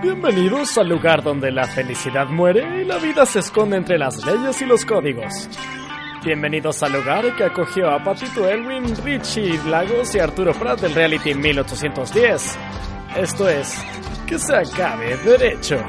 Bienvenidos al lugar donde la felicidad muere y la vida se esconde entre las leyes y los códigos. Bienvenidos al lugar que acogió a Patito Elwin, Richie Lagos y Arturo Prat del reality 1810. Esto es, que se acabe derecho.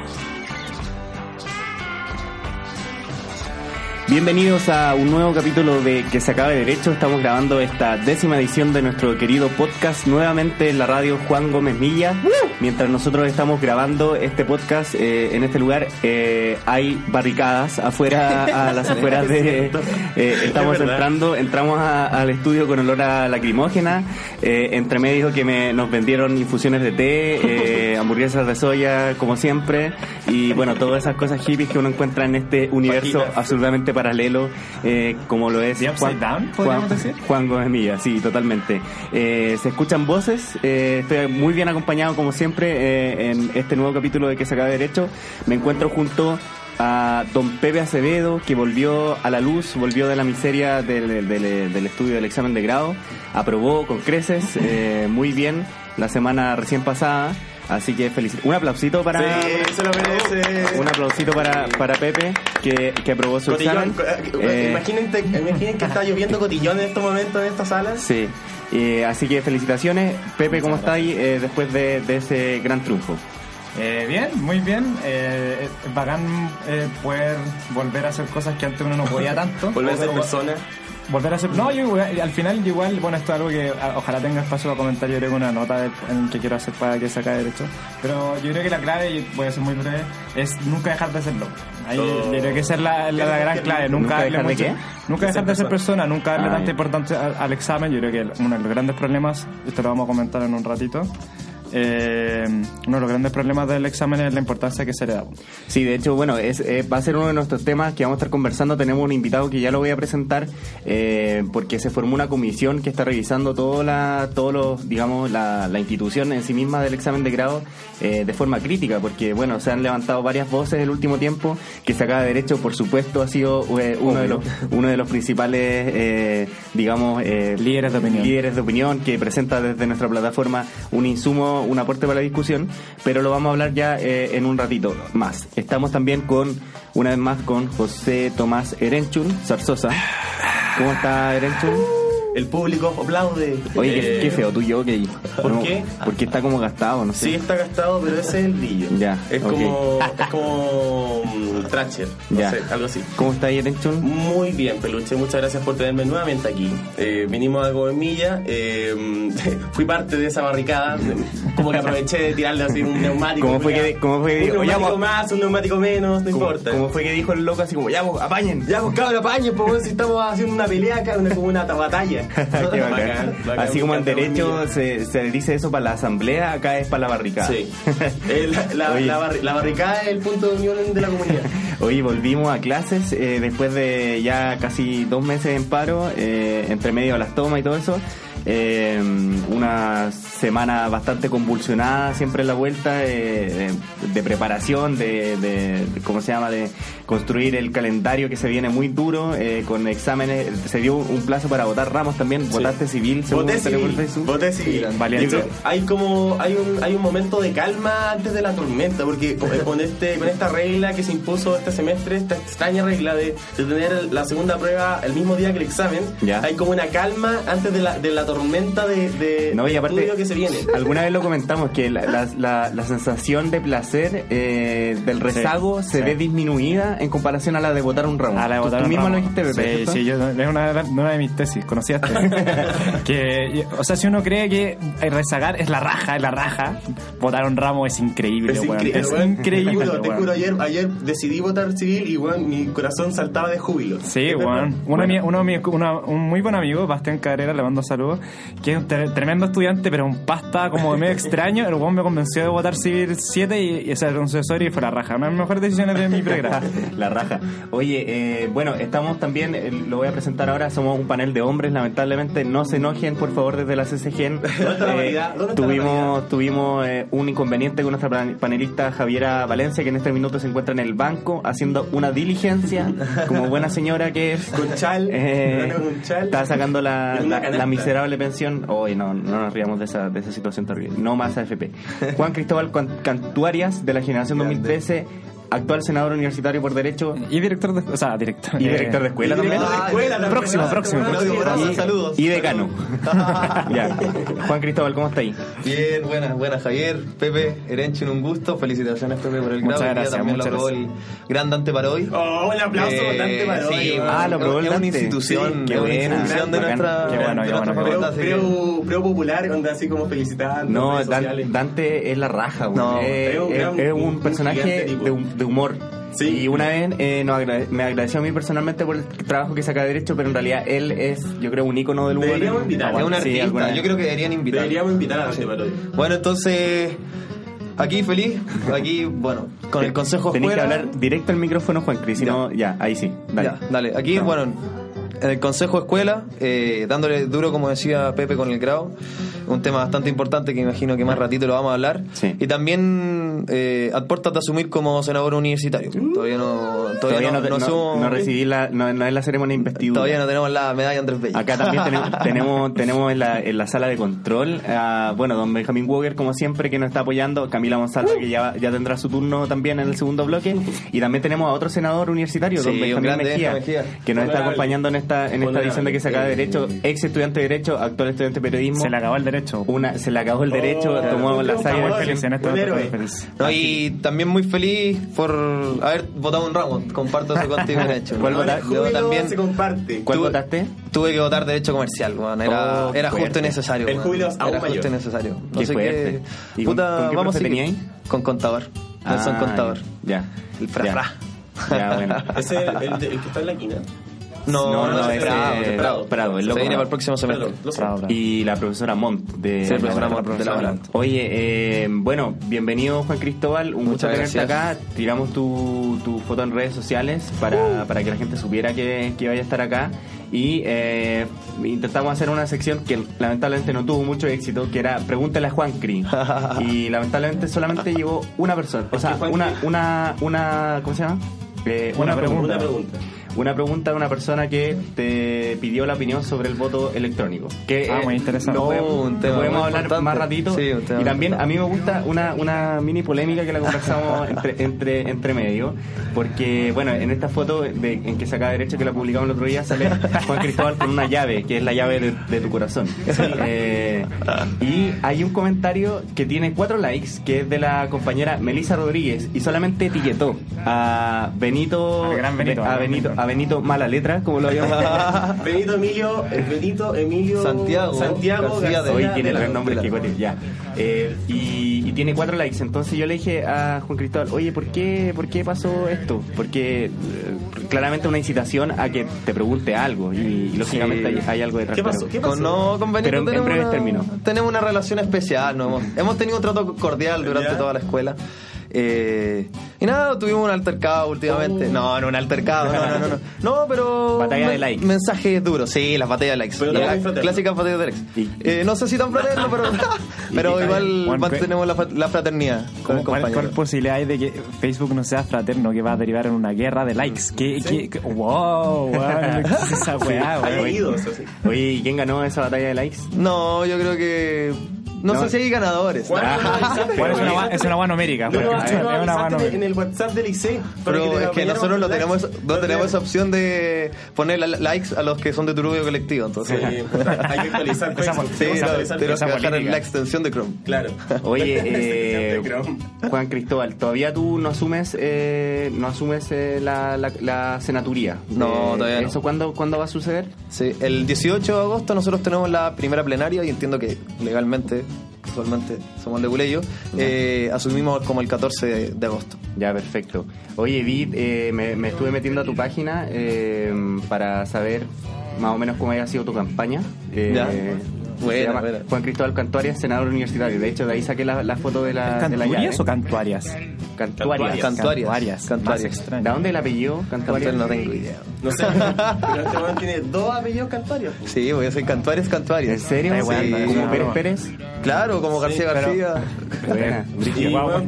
Bienvenidos a un nuevo capítulo de Que se acabe derecho. Estamos grabando esta décima edición de nuestro querido podcast nuevamente en la radio Juan Gómez Milla. Mientras nosotros estamos grabando este podcast eh, en este lugar, eh, hay barricadas afuera, a las afueras de. eh, estamos entrando, entramos a- al estudio con olor a lacrimógena. eh, entre medio que me, nos vendieron infusiones de té, hamburguesas de soya, como siempre. Y bueno, todas esas cosas hippies que uno encuentra en este universo Vaginas. absolutamente paralelo, eh, como lo es The Upside Down, Juan, decir. Juan Gómez Milla, sí, totalmente. Eh, se escuchan voces, eh, estoy muy bien acompañado como siempre eh, en este nuevo capítulo de Que se acabe derecho. Me encuentro junto a don Pepe Acevedo, que volvió a la luz, volvió de la miseria del, del- del estudio del examen de grado, aprobó con creces, eh, muy bien, la semana recién pasada. Así que feliz. Un aplausito para. Sí, se lo merece. Un aplausito para, para Pepe, que, que aprobó su Cotillón. examen. eh, Eh, imaginen, te- imaginen que está lloviendo cotillón en estos momentos en esta sala. Sí, Eh, así que felicitaciones. Pepe, ¿cómo está ahí eh, después de, de ese gran triunfo? Eh, bien, muy bien. Eh, es bacán eh, poder volver a hacer cosas que antes uno no podía tanto. Volver a ser persona. Volver a ser. No, yo igual- al final, igual, bueno, esto es algo que a- ojalá tenga espacio para comentar. Yo creo que una nota de- en que quiero hacer para que se acabe derecho. Pero yo creo que la clave, y voy a ser muy breve, es nunca dejar de serlo. Ahí, Oh. Yo creo que esa es la, la- la gran clave. Nunca, ¿Nunca dejar de mucho- qué? Nunca dejar de ser persona, nunca darle Ah, tanta importancia al, al examen. Yo creo que uno de los grandes problemas, esto lo vamos a comentar en un ratito. Eh, uno de los grandes problemas del examen es la importancia que se le da. Sí, de hecho, bueno, es, eh, va a ser uno de nuestros temas que vamos a estar conversando. Tenemos un invitado que ya lo voy a presentar eh, porque se formó una comisión que está revisando todo la, todos los, digamos, la, la institución en sí misma del examen de grado eh, de forma crítica, porque bueno, se han levantado varias voces el último tiempo que se acaba de derecho, por supuesto, ha sido eh, uno de los uno de los principales, eh, digamos, eh, Líderes de opinión. líderes de opinión que presenta desde nuestra plataforma un insumo, un aporte para la discusión, pero lo vamos a hablar ya eh, en un ratito más. Estamos también con, una vez más, con José Tomás Erenchun, Zarzosa. ¿Cómo está Erenchun? El público aplaude. Oye, qué, Eh, qué feo tuyo, ok. ¿por No, qué? Porque está como gastado, no sé. Sí, está gastado, pero ese es el brillo. Ya, Es como. Es como. mm, Thrasher. No Ya. sé, algo así. ¿Cómo está Erenchun? Muy bien, Peluche, muchas gracias por tenerme nuevamente aquí. Eh, vinimos a Gomilla, eh, fui parte de esa barricada, como que aproveché de tirarle así un neumático. ¿Cómo fue que- cómo fue que un neumático vos- más, un neumático menos, no ¿Cómo, importa. cómo fue que dijo el loco así como, ya, vos, apañen? Ya, pues cabrón, apañe, pues si estamos haciendo una pelea acá, una, como una batalla. Qué bacán. Bacán, bacán, Así como en derecho se, se dice eso para la asamblea, acá es para la barricada. Sí. La, la- Oye. la barri- la barricada es el punto de unión de la comunidad. Hoy volvimos a clases eh, después de ya casi dos meses en paro, eh, entre medio de las tomas y todo eso. Eh, una semana bastante convulsionada siempre en la vuelta, eh, de, de preparación, de, de- de- ¿cómo se llama? De construir el calendario que se viene muy duro, eh, con exámenes. Se dio un plazo para votar ramos también, votaste civil, Voté civil, Facebook. voté civil. Valiente. Creo- Hay como hay un hay un momento de calma antes de la tormenta porque con, con este con esta regla que se impuso este semestre, esta extraña regla de, de tener la segunda prueba el mismo día que el examen, Ya. hay como una calma antes de la, de la tormenta de, de, No, y de aparte, estudio que se viene. alguna vez lo comentamos, que la, la, la- la sensación de placer eh, del rezago se sí. ve disminuida en comparación a la de votar un ramo. A la de Tú- votar tú un mismo ramo. lo dijiste, Pepe, Sí, sí, yo, es una, de- una de mis tesis, conocías que, o sea, si uno cree que rezagar es la raja, es la raja, votar un ramo es increíble, Es, weón. Es weón, increíble, Te juro, te weón. juro, ayer, ayer decidí votar civil y weón, mi corazón saltaba de júbilo. Sí, weón. Uno, de mi- uno de mi- una- un muy buen amigo, Bastián Cabrera, le mando saludos, que es un tre- tremendo estudiante, pero un pasta como de medio extraño. El weón me convenció de votar civil 7 y, y ese era un sucesor y fue la raja. Una de las mejores decisiones de mi pregrado. La raja. Oye, eh, bueno, estamos también, eh, lo voy a presentar ahora, somos un panel de hombres, lamentablemente no se enojen, por favor, desde la CCGen. está la variedad? ¿Dónde está la tuvimos tuvimos eh, un inconveniente con nuestra pan- panelista Javiera Valencia, que en este minuto se encuentra en el banco haciendo una diligencia, como buena señora que es. Con chal, Eh, con chal. está sacando la, la- la miserable de pensión. Hoy no, no nos riamos de esa, de esa situación terrible. No más AFP. Juan Cristóbal Can- Cantuarias, de la generación 2013, actual senador universitario por Derecho Y director de... O sea, director... y eh, director de escuela también. Director de escuela también. Próximo, próximo, Claudio próximo. Saludos. Y decano. ya. Juan Cristóbal, ¿cómo está ahí? Bien, buenas, buenas Javier, Pepe, Erenchen, un gusto. Felicitaciones Pepe por el Muchas grado. Día gracias, también lo muchas aprobó el gran Dante Paroy. Oh, un aplauso Eh, por Dante Paroy. sí, weón. Ah, lo aprobó el es una Dante. institución, Sí, qué buena. institución de nuestra, Qué bueno, bueno, facultad, Preo, así popular, como felicitando. No. Dante es la raja, güey. No, es, un un, un personaje de, hum- de humor. Sí. Y una vez eh, agrade- me agradeció a mí personalmente por el trabajo que saca de Derecho, pero en realidad él es, yo creo, un ícono del humor. Deberíamos invitarlo. Es un artista, alguna- yo creo que deberían invitar. Deberíamos invitar a. Bueno, entonces, aquí feliz, aquí, bueno, con el consejo Tenés que hablar directo al micrófono, Juan Cris, si Ya. no, ya, ahí sí. Dale. Ya, dale. Aquí, bueno, en el Consejo Escuela, eh, dándole duro, como decía Pepe, con el grado. Un tema bastante importante que imagino que más ratito lo vamos a hablar. Sí. Y también eh, a puertas de asumir como senador universitario. Todavía no, todavía Todavía no, no, no, no asumo- no recibí la, no, no es la ceremonia investidura. Todavía no tenemos la medalla Andrés Bello. Acá también tenemos, tenemos, tenemos en, la, en la sala de control, a, bueno, don Benjamín Walker, como siempre, que nos está apoyando, Camila Monsalva, que ya, ya tendrá su turno también en el segundo bloque, y también tenemos a otro senador universitario, don Sí, un Benjamín Mejía, Mejía. que nos está acompañando en esta, en esta edición de que se acaba de Derecho, ex estudiante de Derecho, actual estudiante de Periodismo. Se le acabó el derecho. Una, se le acabó el derecho, Oh, tomó la favor, de feliz en este feliz. No, y también muy feliz por haber votado un ramo. Comparto eso contigo. ¿Cuál votaste? También se comparte. ¿Cuál Tuve- votaste? Tuve que votar derecho comercial. Era, Oh, era justo y necesario. El júbilo es aún Era justo mayor. y necesario. Qué fuerte. ¿Y con- puta, con qué vamos tenía ahí? Con contador. Nelson Ah, Contador. Ya. El fra, ya. fra. Ya, bueno. Ese es el, el que está en la quina. No, No, no, no, es Prado, es Prado, Prado, el Se viene Prado. para el próximo semestre. Bravo. Y la profesora Montt de Sí, la profesora Montt. Montt de la Montt. Oye, eh, bueno, bienvenido Juan Cristóbal, un gusto Muchas tenerte gracias. acá. Tiramos tu, tu foto en redes sociales Uh. para, para que la gente supiera que, que vaya a estar acá. Y eh, intentamos hacer una sección que lamentablemente no tuvo mucho éxito, que era Pregúntale a Juan Cri. y lamentablemente solamente llegó una persona, o sea, una, una, una, ¿cómo se llama? Eh, Una pregunta. Una pregunta. Una pregunta de una persona que te pidió la opinión sobre el voto electrónico. Que, Ah, eh, muy interesante. Lo Oh, podemos, un lo tema podemos muy hablar importante. más ratito. Sí, un tema y también a mí me gusta una, una mini polémica que la conversamos entre, entre, entre medio. Porque, bueno, en esta foto de, en que se acaba derecho que la publicamos el otro día sale Juan Cristóbal con una llave, que es la llave de, de tu corazón. Eh, y hay un comentario que tiene cuatro likes, que es de la compañera Melissa Rodríguez, y solamente etiquetó a Benito, Al gran Benito, a Benito. A Benito Mala Letra, como lo habíamos Benito Emilio, eh, Benito Emilio Santiago Santiago García de- Hoy García tiene tres nombres de que cote, ya. Eh, y, y tiene cuatro likes. Entonces yo le dije a Juan Cristóbal, oye, ¿por qué, por qué pasó esto? Porque eh, claramente una incitación a que te pregunte algo. Y, y lógicamente hay, hay algo detrás. ¿Qué pasó? ¿Qué pasó? Con, no, con Benito Pero en- en tenemos, breves una, términos. tenemos una relación especial. ¿no? Hemos, hemos tenido un trato cordial durante ¿Ya? toda la escuela. Eh, y nada, tuvimos un altercado últimamente. Oh. No, no, un altercado. No, no, no. No, No, pero. Batalla de likes. Mensajes duros, sí, las batallas de likes. Pero también La- clásicas batallas de likes. Eh, no sé si tan fraterno, pero. pero igual Juan, mantenemos la, la fraternidad con ¿Cómo- el ¿Cuál. ¿Cuál posibilidad hay de que Facebook no sea fraterno, que va a derivar en una guerra de likes? ¿Qué, qué, qué- wow, weón, ¿qué es esa weá, así. Oye, ¿y quién ganó esa batalla de likes? No, yo creo que. No, No. sé si hay ganadores. ¿Cuál es una, ¿Lo gua- es una numérica. No, no, es en el WhatsApp del IC. Pero es que nosotros no tenemos, no tenemos esa opción de poner la- likes a los que son de tu rubio colectivo. Entonces, Sí, puta, hay que actualizar Esa sí, tenemos que no, actualizar tenemos esa que bajar política. la extensión de Chrome. Claro. Oye, eh. Juan Cristóbal, ¿todavía tú no asumes eh, no asumes eh, la, la, la senaturía? No, Eh, todavía no. ¿Eso cuándo, cuándo va a suceder? Sí, el 18 de agosto nosotros tenemos la primera plenaria y entiendo que legalmente, casualmente, somos de Buleyo, eh, asumimos como el 14 de, de agosto. Ya, perfecto. Oye, Vid, eh, me, me estuve metiendo a tu página eh, para saber más o menos cómo había sido tu campaña. Eh, Se Buena, llama buena. Juan Cristóbal Cantuarias, senador universitario. De hecho, de ahí saqué la, la foto de la, de la llave. ¿Canturias o cantuarias? Cantuarias. Cantuarias. Cantuarias. Cantuarias. Cantuarias. Más extraño. ¿De dónde el apellido? Cantuarias. Cantuarias no tengo idea. No sé, pero este weón tiene dos apellidos cantarios. Sí, voy a ser Cantuarias, Cantuarias. ¿En serio? Sí. ¿Como Pérez. Pérez? Claro, como García pero- García. Buena,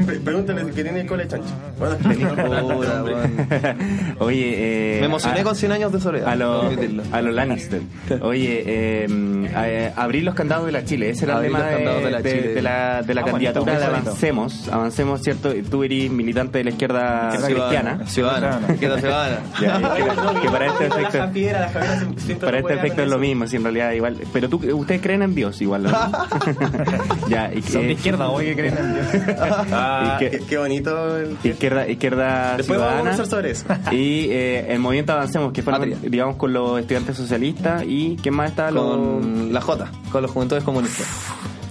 pre- pregúntale que tiene cola de chancho. Bueno. Oye, eh, Me emocioné a- con 100 años de soledad. A los a los Lannister. Oye, eh, eh, abrir los candados de la Chile. Ese era el los de, la de- la, de la Ah, candidatura bonito, de. Avancemos. Avancemos, ¿cierto? Tú eres militante de la izquierda cristiana. Ciudadana. Izquierda ciudadana. Ya, que, que para este La efecto Javiera, la Javiera se- siempre para no este efecto es lo mismo, si en realidad igual. Pero tú, ustedes creen en Dios igual, ¿no? ya, y Son de izquierda, hoy que creen en Dios. Ah, Y que- qué, bonito. El... izquierda, izquierda Después vamos a ciudadana. conversar sobre eso. Y eh, el movimiento Avancemos, que Patria. digamos, con los estudiantes socialistas y ¿quién más está? Los- Con la J, con los juventudes comunistas.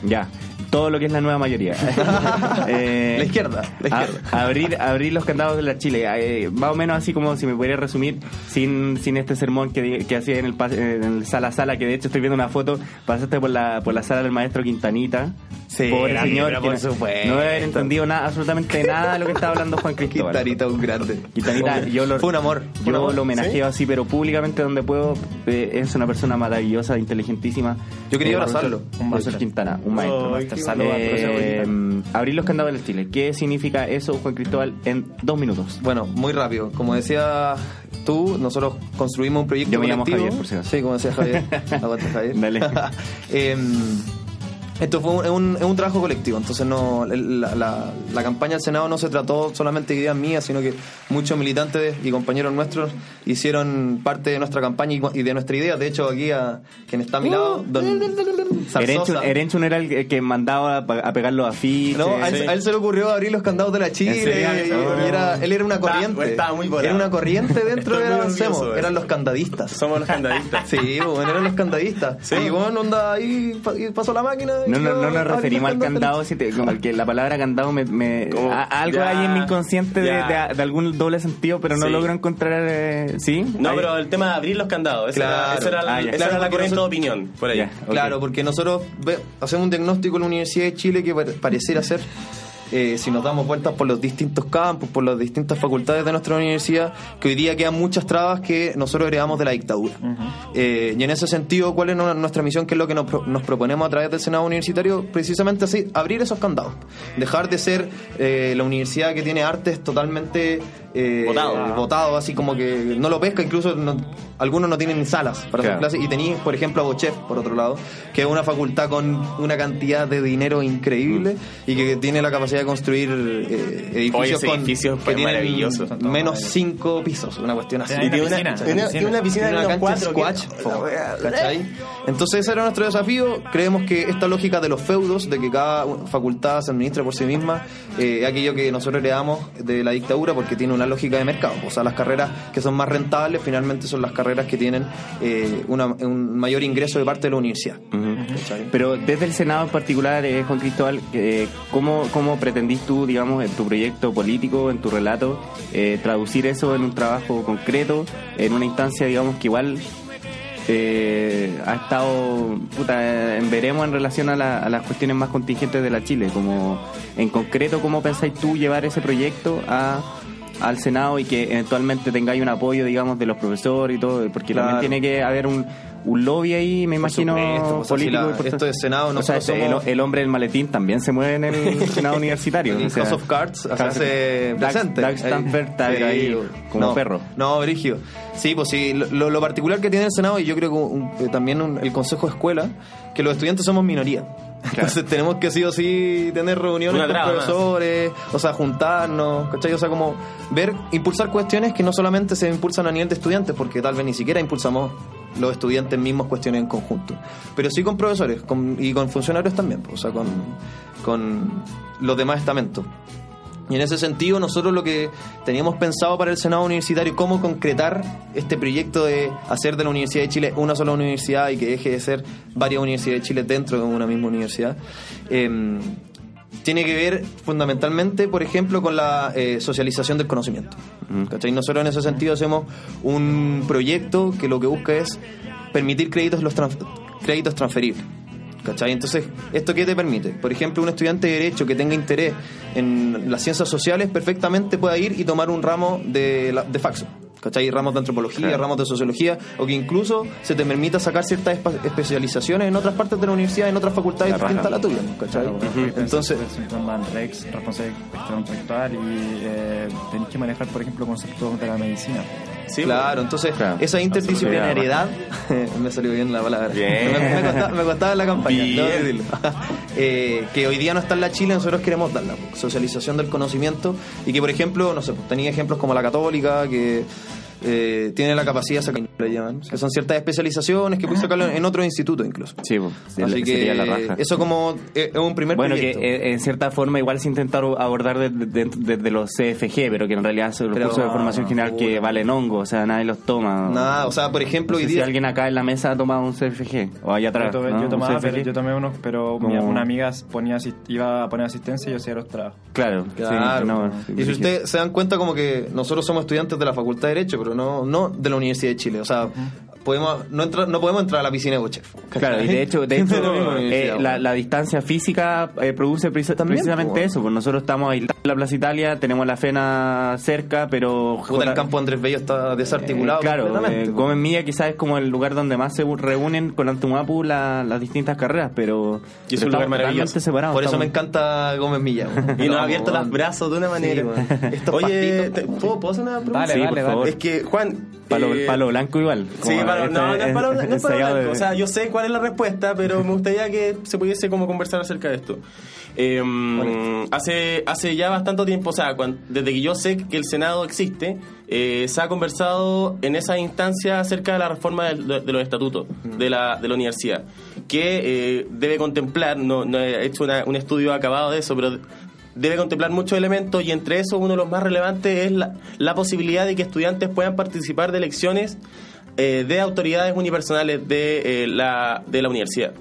Ya, todo lo que es la nueva mayoría. Eh, La izquierda, la a- izquierda. abrir, abrir los candados de la Chile. Eh, más o menos así como si me pudiera resumir, sin, sin este sermón que, que hacía en el, en el sala sala, que de hecho estoy viendo una foto, pasaste por la, por la sala del maestro Quintanita. Sí, Pobre señor, por no- supuesto. no debe haber entendido nada, absolutamente nada de lo que estaba hablando Juan Cristóbal. Quintanita, un grande. Quintanita, yo lo, Fue un amor. un yo amor. lo homenajeo así, pero públicamente donde puedo. Eh, es una persona maravillosa, inteligentísima. Yo quería abrazarlo. profesor- Profesor Quintana, un maestro. Ay, bonito. Eh, abrir los candados del Chile. ¿Qué significa eso, Juan Cristóbal, en dos minutos? Bueno, muy rápido. Como decía tú, nosotros construimos un proyecto Yo me llamo colectivo. Javier, por si acaso. Sí, como decía Javier. Aguante, Javier. Dale. Em, esto fue un, es un, es un trabajo colectivo, entonces no la, la- la campaña del Senado no se trató solamente de ideas mías, sino que muchos militantes y compañeros nuestros hicieron parte de nuestra campaña y, de nuestra idea. De hecho, aquí a quien está a mi lado, don Zarzosa. Erenchun, Erenchun era el que mandaba a pegar los afiches. No, a él, Sí. a él se le ocurrió abrir los candados de la Chile y, y era, él era una corriente. estaba muy era una corriente dentro de Avancemos. Eran los candadistas. Somos los candadistas. Sí, bueno, eran los candadistas. Sí. Y bueno, onda ahí pasó la máquina. y No, no, no nos referimos al candado, si te- como que la palabra candado me, me- Como- a- algo ya, hay en mi inconsciente de, de- de algún doble sentido, pero no Sí. logro encontrar, eh, ¿sí? No, Ahí- pero el tema de abrir los candados. Esa Claro. era, esa era la, Ah, ya. esa Claro, era la porque corriente de opinión. Por ahí. Ya. Claro, porque nosotros ve- hacemos un diagnóstico en la Universidad de Chile que pare- pareciera ser, eh, si nos damos vueltas por los distintos campus, por las distintas facultades de nuestra universidad, que hoy día quedan muchas trabas que nosotros heredamos de la dictadura. Eh, y en ese sentido, ¿cuál es nu- nuestra misión? ¿Qué es lo que nos, pro- nos proponemos a través del Senado Universitario? Precisamente así, abrir esos candados. Dejar de ser eh, la universidad que tiene artes totalmente... eh, Votado. votado, así como que no lo pesca, incluso no- algunos no tienen salas para Claro. hacer clases y tenéis, por ejemplo, a Bochef, por otro lado, que es una facultad con una cantidad de dinero increíble y que tiene la capacidad construir eh, edificios Oye, ese con, edificio que fue tienen maravilloso. menos cinco pisos, una cuestión así. Tiene Y tiene una, piscina, tiene- piscina. tiene una piscina de Tiene una unos cancha de cuatro. squash, ¿cachai? Entonces ese era nuestro desafío. Creemos que esta lógica de los feudos, de que cada facultad se administra por sí misma, eh, es aquello que nosotros heredamos de la dictadura porque tiene una lógica de mercado. O sea, las carreras que son más rentables finalmente son las carreras que tienen eh, una- un mayor ingreso de parte de la universidad. Pero desde el Senado en particular, eh, Juan Cristóbal, eh, ¿cómo, ¿cómo pretendís tú, digamos, en tu proyecto político, en tu relato, eh, traducir eso en un trabajo concreto, en una instancia, digamos, que igual eh, ha estado puta, en veremos en relación a, la- a las cuestiones más contingentes de la Chile? Como, en concreto, ¿cómo pensáis tú llevar ese proyecto a al Senado y que eventualmente tengáis un apoyo, digamos, de los profesores y todo, porque Claro. también tiene que haber un, un lobby ahí, me imagino, supuesto, pues, político. la- esto es Senado, o sea, el, somos- el hombre del maletín también se mueve en el Senado universitario. El o sea, House of Cards se hace Doug- presente. Doug Stanford está Sí. ahí como no, perro. No, Brigio. Sí, pues sí, lo, lo particular que tiene el Senado, y yo creo que un- eh, también un- el Consejo de Escuela, que los estudiantes somos minoría. Entonces tenemos que sí o sí tener reuniones Una con más. profesores, o sea, juntarnos, ¿cachai? O sea, como ver, impulsar cuestiones que no solamente se impulsan a nivel de estudiantes, porque tal vez ni siquiera impulsamos los estudiantes mismos cuestiones en conjunto, pero sí con profesores y con funcionarios también, o sea, con, con los demás estamentos. Y en ese sentido, nosotros lo que teníamos pensado para el Senado Universitario, cómo concretar este proyecto de hacer de la Universidad de Chile una sola universidad y que deje de ser varias universidades de Chile dentro de una misma universidad, eh, tiene que ver fundamentalmente, por ejemplo, con la eh, socialización del conocimiento. ¿Cachai? Nosotros en ese sentido hacemos un proyecto que lo que busca es permitir créditos, los trans- créditos transferibles. ¿Cachai? Entonces, ¿esto qué te permite? Por ejemplo, un estudiante de Derecho que tenga interés en las ciencias sociales perfectamente pueda ir y tomar un ramo de, la- de Faxo. ¿Cachai? Ramos de antropología, ramos de sociología, o que incluso se te permita sacar ciertas especializaciones en otras partes de la universidad, en otras facultades distintas a la tuya, ¿cachai? Entonces, Entonces, Rex, responsable de gestión intelectual y eh, tenéis que manejar, por ejemplo, conceptos de la medicina. Sí, Claro, entonces Claro. esa interdisciplinariedad, me salió bien la palabra, Bien. Me, me costaba, me costaba en la campaña, Bien. Eh, que hoy día no está en la Chile, nosotros queremos darla, socialización del conocimiento y que por ejemplo, no sé, pues, tenía ejemplos como la católica, que eh, tiene la capacidad de sacar, le llaman, que son ciertas especializaciones que puedes sacarlo en otro instituto incluso. Sí, pues, Así que sería la raja. eso como eh, es un primer Bueno, que proyecto. eh, en cierta forma igual se intentaron abordar desde de, de- de los CFG, pero que en realidad son los Pero, cursos de formación general que valen hongo, o sea, nadie los toma. Nada, o sea, por ejemplo, No hoy si alguien acá en la mesa ha tomado un CFG, o allá atrás. Yo tomé, ¿no? yo Un tomaba, pero yo tomé unos, pero mi- Como- una amiga ponía, iba a poner asistencia y yo hacía los trabajos. Claro, Claro. sí, no, sí, y si ustedes se dan cuenta como que nosotros somos estudiantes de la Facultad de Derecho, pero no, no de la Universidad de Chile. O sea, podemos, no, entrar, no podemos entrar a la piscina de Bochef. Claro, y de hecho, de eh, la, la distancia física eh, produce preci- También, precisamente pues, eso. Pues nosotros estamos aislados en la Plaza Italia, tenemos la FENA cerca, pero... Puta, el campo Andrés Bello está desarticulado. Eh, claro, eh, pues. Gómez Milla quizás es como el lugar donde más se reúnen con Antumapu la- las distintas carreras, pero, Y es un lugar maravilloso. separados. Por eso me encanta Gómez Milla. Y nos No, ha abierto los brazos de una manera. Sí, Oye, ¿puedo, ¿puedo hacer una pregunta? Dale, Sí. Es que, Juan. Palo, eh, palo blanco igual. Sí, este- no, no es palo, no es blanco. de- O sea, yo sé cuál es la respuesta, pero me gustaría que se pudiese como conversar acerca de esto. Eh, hace, hace ya bastante tiempo, o sea, cuan- desde que yo sé que el Senado existe, eh, se ha conversado en esa instancia acerca de la reforma de, de los estatutos de la, de la universidad, que eh, debe contemplar, no, no he hecho una- un estudio acabado de eso, pero debe contemplar muchos elementos y entre esos uno de los más relevantes es la, la posibilidad de que estudiantes puedan participar de elecciones eh, de autoridades unipersonales de, eh, la, de la universidad.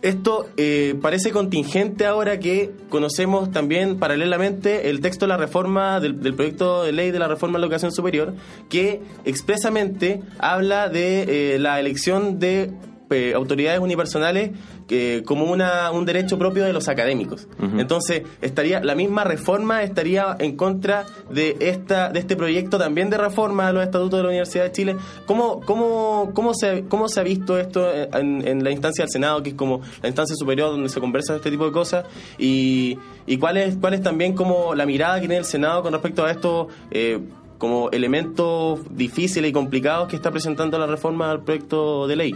Esto eh, parece contingente ahora que conocemos también paralelamente el texto de la reforma del, proyecto de ley de la reforma de la educación superior que expresamente habla de la elección de eh, autoridades unipersonales que como una, un derecho propio de los académicos. Entonces, estaría la misma reforma estaría en contra de esta de este proyecto también de reforma a los estatutos de la Universidad de Chile. ¿Cómo, cómo, cómo, se, cómo se ha visto esto en, en la instancia del Senado, que es como la instancia superior donde se conversa este tipo de cosas? Y, y cuál, es, cuál es también como la mirada que tiene el Senado con respecto a estos eh, como elementos difíciles y complicados que está presentando la reforma al proyecto de ley.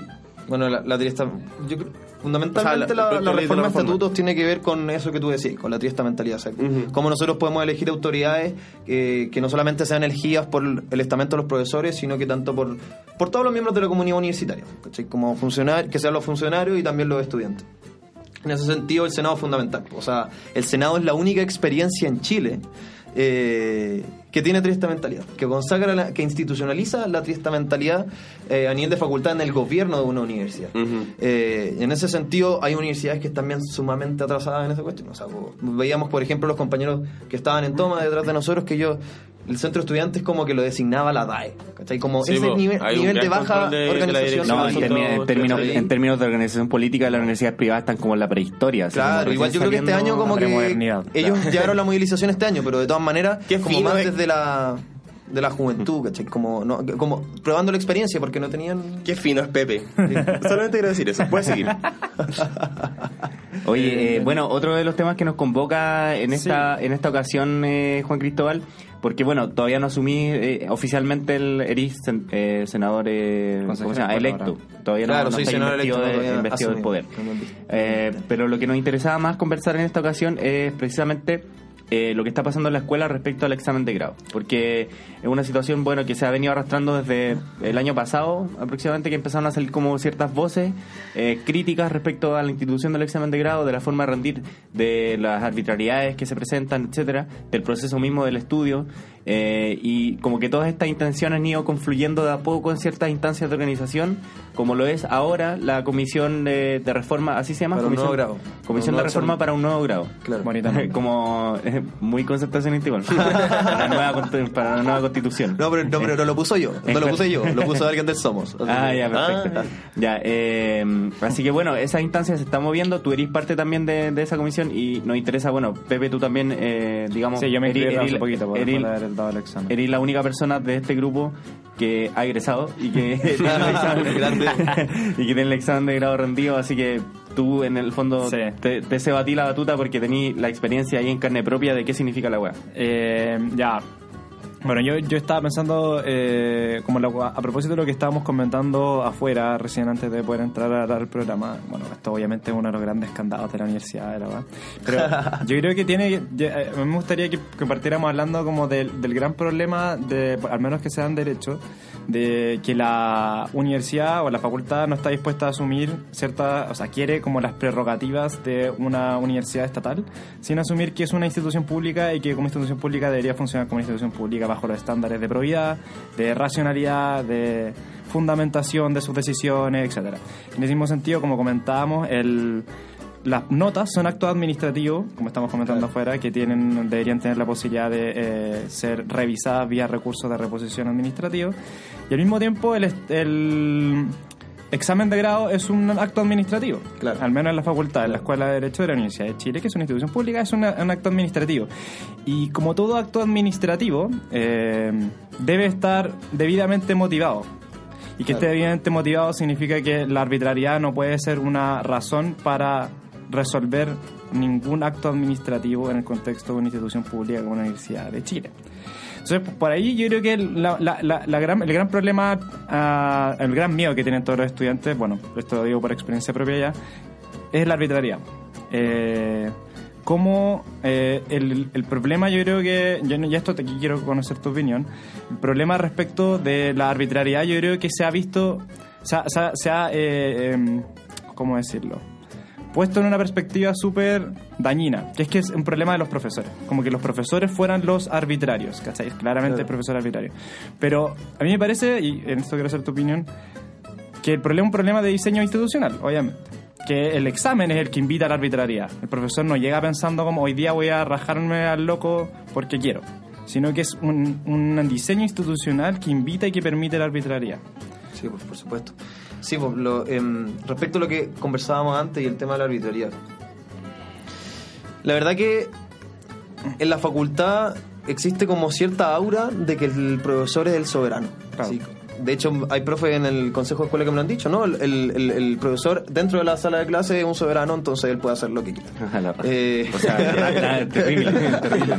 Bueno, la, la triesta... Yo creo, fundamentalmente O sea, la- reforma de estatutos tiene que ver con eso que tú decís, con la triestamentalidad. O sea, Ujú. Cómo nosotros podemos elegir autoridades eh, que no solamente sean elegidas por el estamento de los profesores, sino que tanto por, por todos los miembros de la comunidad universitaria. ¿cachai? Como funcionar, que sean los funcionarios y también los estudiantes. En ese sentido, el Senado es fundamental. O sea, el Senado es la única experiencia en Chile eh, que tiene triestamentalidad, que consagra, la- que institucionaliza la triestamentalidad eh, a nivel de facultad en el gobierno de una universidad. Eh, en ese sentido, hay universidades que están bien sumamente atrasadas en esa cuestión. O sea, veíamos, por ejemplo, los compañeros que estaban en toma detrás de nosotros, que yo, el centro de estudiantes como que lo designaba la DAE. ¿cachai? Como Sí, ese nivel, de baja de- organización. No, en, términos, en términos de organización política, las universidades privadas están como en la prehistoria. así Claro, igual yo creo que este año como que ellos claro. llegaron a la movilización este año, pero de todas maneras Qué como más es- desde la de la juventud, ¿cachai? Como, no, como probando la experiencia porque no tenían... Qué fino es Pepe. Solamente quiero decir eso. Puedes seguir. Oye, eh, bueno, otro de los temas que nos convoca en esta en esta ocasión, eh, Juan Cristóbal, porque bueno, todavía no asumí eh, oficialmente el eris sen- eh, senador eh, ¿cómo se llama? Consejero por electo. Todavía no- Claro, no, soy senador investido, electo, de- investido del poder. Eh, pero lo que nos interesaba más conversar en esta ocasión es precisamente eh, lo que está pasando en la escuela respecto al examen de grado. Porque es una situación bueno que se ha venido arrastrando desde el año pasado aproximadamente que empezaron a salir como ciertas voces eh, críticas respecto a la institución del examen de grado, de la forma de rendir, de las arbitrariedades que se presentan, etcétera, del proceso mismo del estudio. Eh, y como que todas estas intenciones han ido confluyendo de a poco en ciertas instancias de organización, como lo es ahora la comisión de, de reforma, así se llama, Para un comisión, nuevo grado. comisión Un de reforma para un nuevo grado. Claro. Nombre. como eh, muy concertacionista igual. para, la nueva, const- para la nueva constitución. No, pero, no, pero no lo puso yo, no lo puse yo, lo puso alguien del Somos. Ah, ya, perfecto. Ah. Ya, eh, así que bueno, esa instancia se está moviendo. Tú eres parte también de, de esa comisión y nos interesa, bueno, Pepe, tú también, eh, digamos. Sí, yo me inscribí hace poquito, por- por dado el examen. Eres la única persona de este grupo que ha egresado y que tiene el examen, y que tiene el examen de grado rendido, así que tú en el fondo Sí. te, te se batí la batuta porque tenés la experiencia ahí en carne propia de qué significa la weá. Eh, ya. Bueno, yo, yo estaba pensando, eh, como lo- a propósito de lo que estábamos comentando afuera, recién antes de poder entrar a- al programa, bueno, esto obviamente es uno de los grandes candados de la universidad, de la verdad. Pero yo creo que tiene, ya, eh, me gustaría que, que partiéramos hablando como del, del gran problema, de, al menos que se dan derecho, de que la universidad o la facultad no está dispuesta a asumir ciertas, o sea, quiere como las prerrogativas de una universidad estatal, sin asumir que es una institución pública y que como institución pública debería funcionar como institución pública bajo los estándares de probidad, de racionalidad, de fundamentación de sus decisiones, etcétera. En ese mismo sentido, como comentábamos, el las notas son actos administrativos, como estamos comentando afuera, que tienen deberían tener la posibilidad de eh, ser revisadas vía recursos de reposición administrativo. Y al mismo tiempo, el, el examen de grado es un acto administrativo. Claro. Al menos en la facultad, en la Escuela de Derecho de la Universidad de Chile, que es una institución pública, es una- un acto administrativo. Y como todo acto administrativo, eh, debe estar debidamente motivado. Y que esté debidamente motivado significa que la arbitrariedad no puede ser una razón para resolver ningún acto administrativo en el contexto de una institución pública como la Universidad de Chile. Entonces, por ahí yo creo que la- la- gran, el gran problema, ah, el gran miedo que tienen todos los estudiantes, bueno, esto lo digo por experiencia propia ya, es la arbitrariedad. Eh, como eh, el, problema yo creo que, yo, ya esto te quiero conocer tu opinión, el problema respecto de la arbitrariedad yo creo que se ha visto, se ha, se ha- se ha, eh, em, ¿cómo decirlo? Puesto en una perspectiva súper dañina, que es que es un problema de los profesores, como que los profesores fueran los arbitrarios, ¿cachai? Claramente el profesor arbitrario. Pero a mí me parece, y en esto quiero hacer tu opinión, que el problema es un problema de diseño institucional, obviamente. Que el examen es el que invita a la arbitrariedad. El profesor no llega pensando como hoy día voy a rajarme al loco porque quiero, sino que es un, un diseño institucional que invita y que permite la arbitrariedad. Sí, pues, por supuesto. Sí, pues, lo, em, respecto a lo que conversábamos antes y el tema de la arbitrariedad. La verdad que en la facultad existe como cierta aura de que el profesor es el soberano. Claro. Sí. De hecho, hay profes en el consejo de escuela que me lo han dicho, ¿no? El, el- el- profesor dentro de la sala de clase es un soberano, entonces él puede hacer lo que quiera. Eh, O sea, terrible, terrible,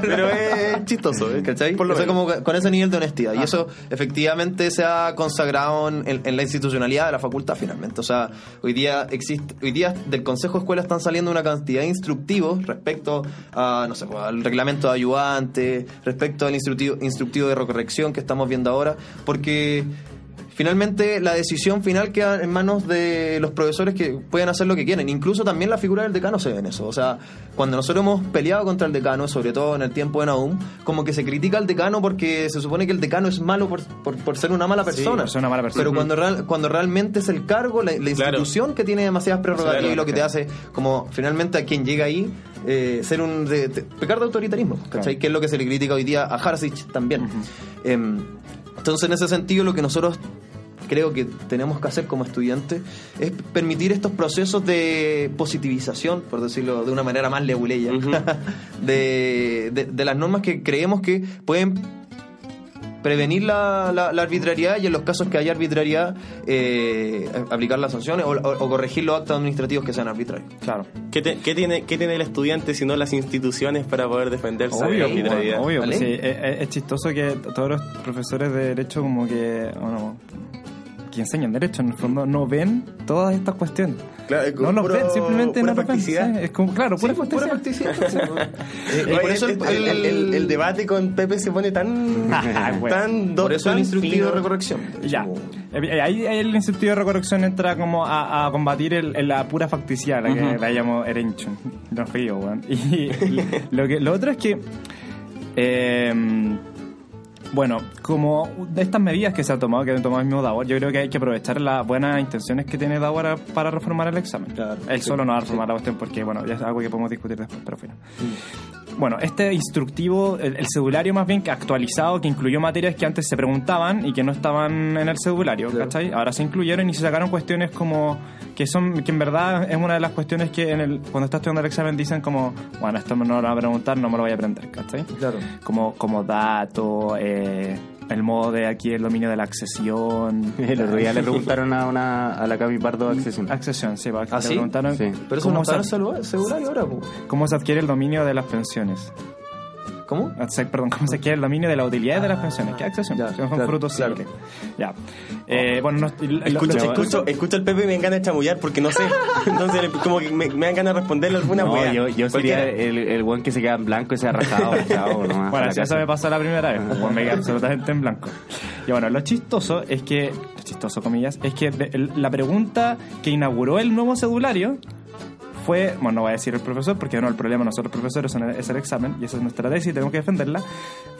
pero es chistoso, ¿eh? ¿cachai? Por lo O sea, como con ese nivel de honestidad. Y eso efectivamente se ha consagrado en, en- en la institucionalidad de la facultad finalmente. O sea, hoy día existe, hoy día del Consejo de Escuela están saliendo una cantidad de instructivos respecto a, no sé, pues, al reglamento de ayudante, respecto al instructivo, instructivo de recorrección que estamos viendo ahora, porque finalmente la decisión final queda en manos de los profesores que pueden hacer lo que quieren. Incluso también la figura del decano se ve en eso. O sea, cuando nosotros hemos peleado contra el decano, sobre todo en el tiempo de Naum, como que se critica al decano porque se supone que el decano es malo por, por, por ser una mala persona. por ser una mala persona. Pero cuando, real- cuando realmente es el cargo, la, la Claro. institución que tiene demasiadas prerrogativas Claro, y lo que te hace, como finalmente a quien llega ahí, eh, ser un. de- de- pecar de autoritarismo, ¿cachai? Claro. Que es lo que se le critica hoy día a Harsich también. Entonces, en ese sentido, lo que nosotros creo que tenemos que hacer como estudiantes es permitir estos procesos de positivización, por decirlo de una manera más leguleya, de, de- de las normas que creemos que pueden prevenir la, la- la arbitrariedad y en los casos que haya arbitrariedad eh, aplicar las sanciones o, o- o corregir los actos administrativos que sean arbitrarios. Claro. ¿Qué, te- qué tiene, ¿Qué tiene el estudiante si no las instituciones para poder defenderse de la Obvio, arbitrariedad? obvio, ¿Vale? pues sí, es, es- es chistoso que todos los profesores de derecho como que, bueno, que enseñan derecho en el fondo no ven todas estas cuestiones. Claro, no los puro- ven, simplemente pura no los ven. Es como, claro, pura Sí, pues, pura facticidad. facticidad. Eh, y Oye, por eso el, el, el- el- el debate con Pepe se pone tan, Bueno. tan por eso el tan instructivo fino. de recorrección. Ya. Como- Eh, Ahí, ahí el instructivo de recorrección entra como a, a combatir el, el- la pura facticidad, la que la llamo Erenchun. No frío, weón. Y lo, que, lo otro es que. eh, bueno, como de estas medidas que se han tomado, que ha tomado el mismo Dawar, yo creo que hay que aprovechar las buenas intenciones que tiene Dawar para reformar el examen. Claro, Él sí, solo no va a reformar la cuestión porque, bueno, ya es algo que podemos discutir después, pero bueno. Bueno, este instructivo, el, el cedulario más bien que actualizado, que incluyó materias que antes se preguntaban y que no estaban en el cedulario, ¿cachai? Ahora se incluyeron y se sacaron cuestiones como que son, que en verdad es una de las cuestiones que en el, cuando estás estudiando el examen dicen como, bueno, esto no lo van a preguntar, no me lo voy a aprender, ¿cachai? Claro. Como, como dato, eh, el modo de aquí, el dominio de la accesión. El otro día le preguntaron a, una, a la Cami Pardo accesión. Accesión, sí, va, ¿Ah, le sí? preguntaron Sí. Pero eso cómo, no está en el se, celu- cedulario ahora, cómo se adquiere el dominio de las pensiones. ¿Cómo? Ah, Perdón, ¿cómo se adquiere el dominio de la utilidad de las pensiones? ¿Qué accesión? Ya, son claro, frutos claro. Ya. Eh, bueno, no, Escucho, lo- escucho, escucho el Pepe y me dan ganas de chamullar porque no sé. Entonces, como que me, me dan ganas de responderle alguna No, wea. yo, yo sería el, el weón que se queda en blanco y se ha rajado. chao, nomás, a Bueno, la si eso me pasó la primera vez, pues me quedé absolutamente en blanco. Y bueno, lo chistoso es que, lo chistoso comillas, es que de- el- la pregunta que inauguró el nuevo cedulario fue, bueno, no voy a decir el profesor, porque no, el problema nosotros profesores es el examen, y esa es nuestra tesis y tenemos que defenderla,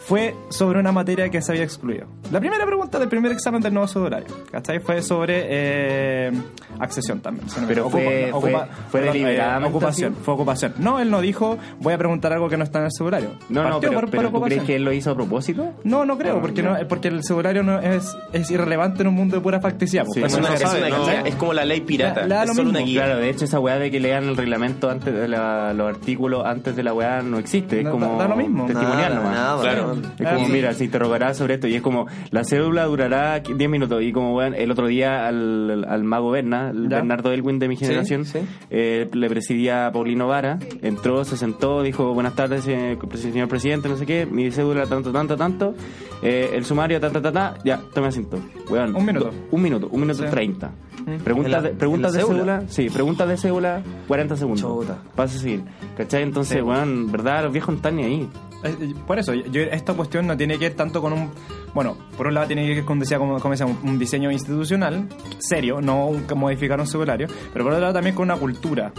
fue sobre una materia que se había excluido. La primera pregunta del primer examen del nuevo cedulario, ¿cachai? Fue sobre eh, accesión también. no Pero fue- fue- fue perdón, deliberadamente ocupación, así. fue ocupación. No, él no dijo, voy a preguntar algo que no está en el cedulario. No, no, Partió pero, por- pero por ¿tú crees que él lo hizo a propósito? No, no creo, Ah, porque no, porque el cedulario no es, es irrelevante en un mundo de pura facticidad. pues, Sí. Es una, no es sabe, una ¿cachai? guía, es como la ley pirata. Le- le da es lo solo mismo. una guía. Claro, de hecho esa weá de que lean el reglamento antes de la- los artículos antes de la weá no existe, es Da- como da lo mismo. testimonial Nada, nomás. nada, Claro. Es como, mira, se interrogará sobre esto y es como, la cédula durará 10 minutos y como, weón, el otro día al, al mago Berna, el. Bernardo Elwin de mi generación, sí. eh, le presidía Paulino Vara, entró, se sentó, dijo, buenas tardes, eh, señor presidente, no sé qué, mi cédula tanto, tanto, tanto, eh, el sumario, ta, ta, ta, ta, ya, tome asiento. Weón, Un minuto. un minuto, un minuto treinta. ¿En Preguntas de, preguntas de cédula? cédula, sí, preguntas de cédula, 40 segundos. Pasa a seguir. ¿Cachai? Entonces, weón, ¿verdad? Los viejos no están ni ahí. Eh, Por eso, yo, esta cuestión no tiene que ver tanto con un. Bueno, por un lado tiene que ver con decía, como, como decía, un, diseño institucional serio, no un, modificar un cedulario, pero por otro lado también con una cultura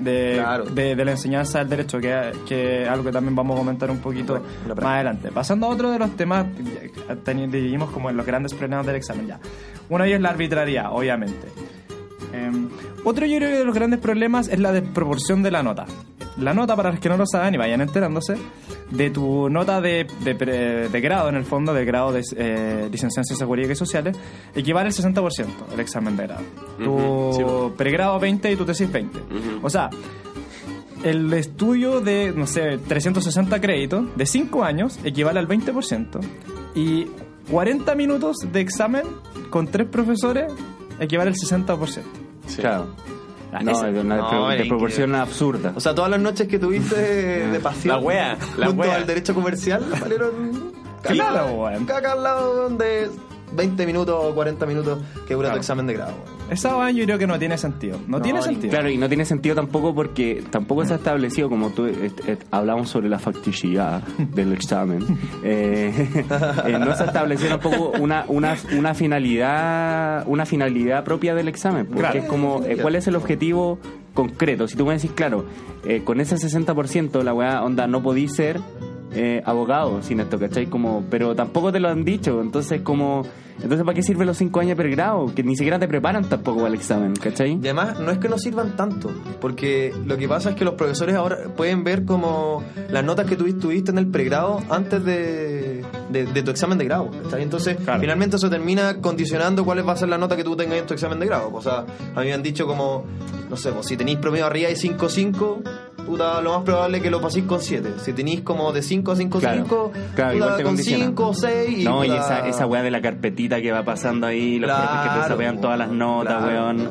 de, Claro. de, de la enseñanza del derecho, que que es algo que también vamos a comentar un poquito más adelante. Pasando a otro de los temas, dividimos como en los grandes problemas del examen ya. Uno de ellos es la arbitrariedad, obviamente. Eh, otro yo creo que de los grandes problemas es la desproporción de la nota. La nota, para los que no lo saben y vayan enterándose, de tu nota de, de de grado, en el fondo, de grado de eh, licenciatura en Ciencias Jurídicas y Sociales, equivale al 60% el examen de grado. Tu Ujú, sí. pregrado 20 y tu tesis 20. O sea, el estudio de, no sé, 360 créditos de 5 años equivale al 20% y 40 minutos de examen con tres profesores equivale al 60%. Claro. Ah, No, es una no, pro- era de proporción absurda. O sea, todas las noches que tuviste de pasión La wea, la junto wea. al derecho comercial valieron Claro, caca, weón. caca al lado de 20 minutos o 40 minutos que dura Claro. tu examen de grado. Esa vaina yo creo que no tiene sentido. No, No, tiene sentido. Claro, y no tiene sentido tampoco porque tampoco se ha establecido, como tú eh, eh, hablamos sobre la facticidad del examen, eh, eh, no se ha establecido tampoco una, una, una finalidad una finalidad propia del examen. Porque Claro. es como, eh, ¿cuál es el objetivo concreto? Si tú me decís, claro, eh, con ese 60% la weá, onda, no podís ser eh, abogado sin esto, ¿cachai? Como, pero tampoco te lo han dicho, entonces como... Entonces, ¿para qué sirven los cinco años de pregrado? Que ni siquiera te preparan tampoco el examen, ¿cachai? Y además, no es que no sirvan tanto, porque lo que pasa es que los profesores ahora pueden ver como las notas que tuviste, tuviste en el pregrado antes de, de, de tu examen de grado. ¿cachai? Entonces, Claro. finalmente eso termina condicionando cuál va a ser la nota que tú tengas en tu examen de grado. O sea, a mí me han dicho como, no sé, pues, si tenéis promedio arriba de 5-5, puta, lo más probable es que lo paséis con 7. Si tenéis como de 5 a 5-5, Claro. Claro, igual te con condiciona. 5 o 6. No, y esa, esa weá de la carpetita que va pasando ahí, los profes que te sapean todas las notas, claro, weón.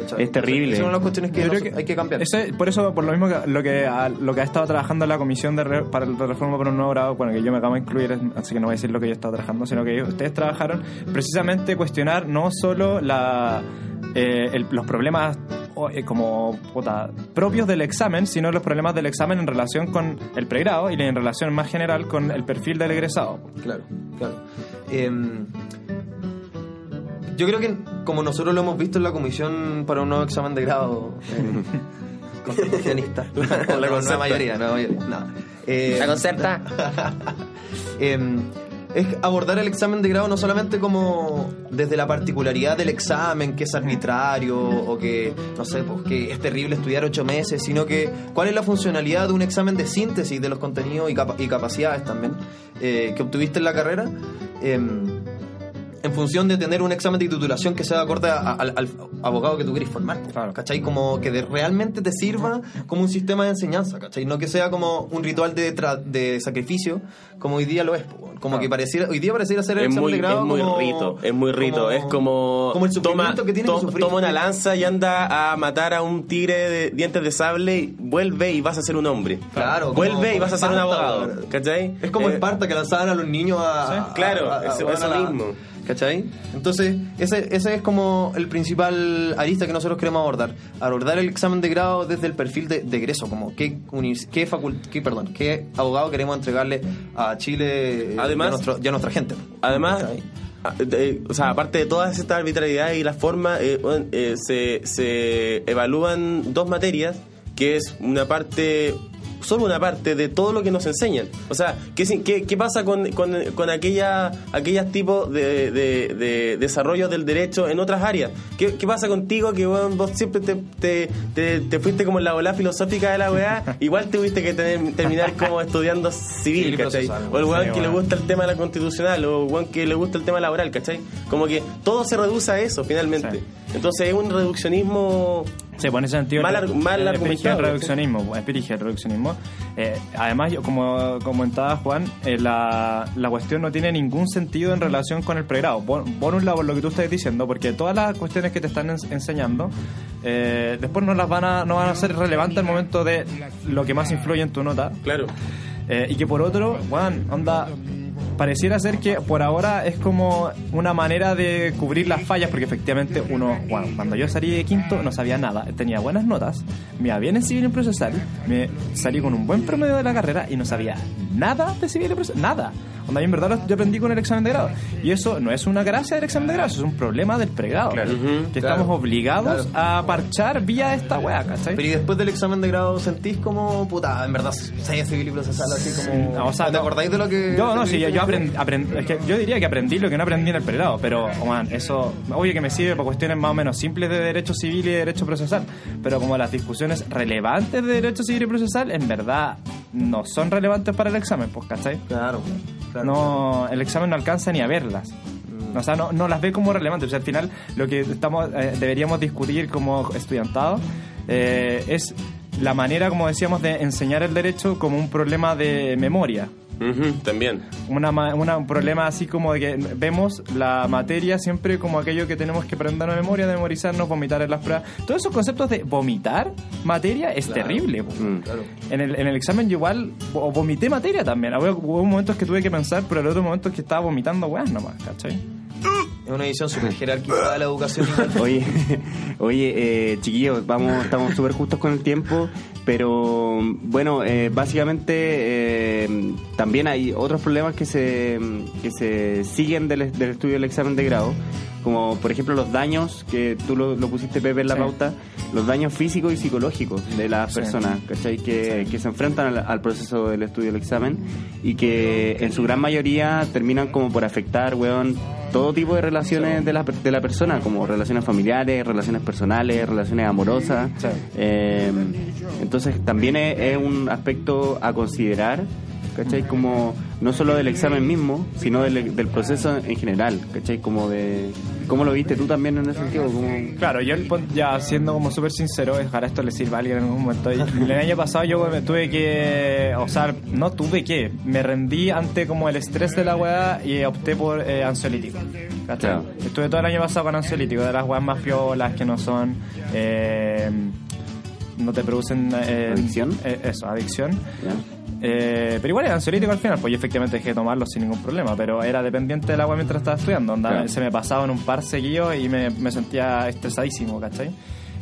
¿Cachai? Es terrible. Esa es una de las cuestiones que, no- hay que cambiar. Ese- por eso, por lo mismo que lo que ha, lo que ha estado trabajando la comisión de, re- para la reforma para un nuevo grado, bueno, que yo me acabo de incluir, así que no voy a decir lo que yo he estado trabajando, sino que ustedes trabajaron precisamente cuestionar no solo la eh, el- los problemas como puta, propios del examen, sino los problemas del examen en relación con el pregrado y en relación más general con el perfil del egresado. Claro, claro. Em, yo creo que como nosotros lo hemos visto en la comisión para un nuevo examen de grado eh, constitucionista, la, concerta. mayoría, no, mayoría, no. Eh, La concerta. em, es abordar el examen de grado no solamente como desde la particularidad del examen, que es arbitrario o que, no sé, pues que es terrible estudiar ocho meses, sino que cuál es la funcionalidad de un examen de síntesis de los contenidos y, capa- y capacidades también eh, que obtuviste en la carrera. em, en función de tener un examen de titulación que sea acorde a- al, al abogado que tú querés formar. Claro. ¿Cachai? Como que de- realmente te sirva como un sistema de enseñanza, ¿cachai? No que sea como un ritual de, tra- de sacrificio, como hoy día lo es. Como que pareciera, hoy día pareciera ser el Es examen muy, de grado es muy como- rito, es muy rito. es como, como el toma, que tiene to- que sufrir. toma una lanza y anda a matar a un tigre de dientes de sable, y vuelve y vas a ser un hombre. Claro, como- Vuelve y como vas a ser un abogado. ¿Cachai? Es como Eh, Esparta que lanzaban a los niños a. a- claro, a- a- eso- a- eso la- mismo. ¿Cachai? Entonces, ese, ese es como el principal arista que nosotros queremos abordar. Abordar el examen de grado desde el perfil de, de egreso, como qué, univers- qué, facul- qué, perdón, qué abogado queremos entregarle a Chile eh, Además- y, a nuestro- y a nuestra gente. Además, o sea, aparte de todas estas arbitrariedades y las formas, eh, eh, se, se evalúan dos materias, que es una parte, solo una parte de todo lo que nos enseñan. O sea, ¿qué, qué, qué pasa con, con, con aquella, aquellas tipos de, de, de desarrollo del derecho en otras áreas? ¿Qué, qué pasa contigo que bueno, vos siempre te, te, te, te fuiste como en la bola filosófica de la weá? Igual tuviste que tener- terminar como estudiando civil, ¿cachai? O el weón que le gusta el tema de la constitucional o weón que le gusta el tema laboral, ¿cachai? Como que todo se reduce a eso finalmente. Entonces es un reduccionismo Sí, en ese sentido. Mal el- mal el argumentado, reduccionismo, reduccionismo. Eh, además, como comentaba Juan, eh, la, la cuestión no tiene ningún sentido en relación con el pregrado. Por, por un lado, por lo que tú estás diciendo, porque todas las cuestiones que te están ens- enseñando, eh, después no las van a, no van a ser relevantes al momento de lo que más influye en tu nota. Claro. Y que por otro, Juan, onda, pareciera ser que por ahora es como una manera de cubrir las fallas, porque efectivamente uno, cuando yo salí de quinto no sabía nada, tenía buenas notas, me iba bien en civil y procesal, me salí con un buen promedio de la carrera y no sabía nada de civil y procesal, nada. Onda, yo en verdad yo aprendí con el examen de grado. Y eso no es una gracia del examen de grado, eso es un problema del pregrado. Ujú, que claro, estamos obligados a parchar vía esta weá, ¿cachai? Pero y después del examen de grado sentís como, puta, en verdad, sé civil y procesal, así como... No, o sea, ¿Te no. acordáis de lo que...? Yo no, sí, yo, yo aprendí, es que yo diría que aprendí lo que no aprendí en el pregrado, pero, oh, man, eso, obvio que me sirve para cuestiones más o menos simples de derecho civil y de derecho procesal, pero como las discusiones relevantes de derecho civil y procesal, en verdad, no son relevantes para el examen, pues, ¿cachai? Claro, claro. No, el examen no alcanza ni a verlas. O sea, no, no las ve como relevantes. O sea, al final, lo que estamos eh, deberíamos discutir como estudiantado eh, es la manera, como decíamos, de enseñar el derecho como un problema de memoria. Ujú, también. Una, una- un problema así como de que vemos la materia siempre como aquello que tenemos que aprender de memoria, de memorizarnos, vomitar en las pruebas. Todos esos conceptos de vomitar materia es terrible. po. Mm. Claro. En el, en el examen yo igual vo- vomité materia también. Hubo, hubo momentos que tuve que pensar, pero en otros momentos que estaba vomitando weas nomás, ¿cachai? Es una edición súper jerárquica de la educación. Oye, oye, eh, chiquillos, vamos, estamos súper justos con el tiempo, pero bueno, eh, básicamente eh, también hay otros problemas que se, que se siguen del, del estudio del examen de grado, como por ejemplo los daños, que tú lo, lo pusiste Pepe en la Sí. pauta, los daños físicos y psicológicos de las Sí. personas, ¿cachai? Que, que se enfrentan al, al proceso del estudio del examen y que en su gran mayoría terminan como por afectar, weón, todo tipo de relaciones de la, de la persona, como relaciones familiares, relaciones personales, relaciones amorosas. Eh, entonces también es, es un aspecto a considerar, ¿cachai? Como no solo del examen mismo, sino del, del proceso en general, ¿cachai? Como de... ¿Cómo lo viste tú también en ese sentido? Como, Claro, yo pon- ya siendo como súper sincero, ojalá esto le sirva a alguien en algún momento. El año pasado yo me tuve que, o sea, no tuve que, me rendí ante como el estrés de la weá y opté por eh, ansiolítico. ¿cachai? Claro. Estuve todo el año pasado con ansiolítico, de las weas más piolas que no son... eh, no te producen... eh, ¿Adicción? eh, eso, adicción. ¿ya? Eh, pero igual era ansiolítico al final, pues yo efectivamente dejé de tomarlo sin ningún problema, pero era dependiente del agua mientras estaba estudiando. onda, Claro. Se me pasaba en un par seguido y me, me sentía estresadísimo, ¿cachai?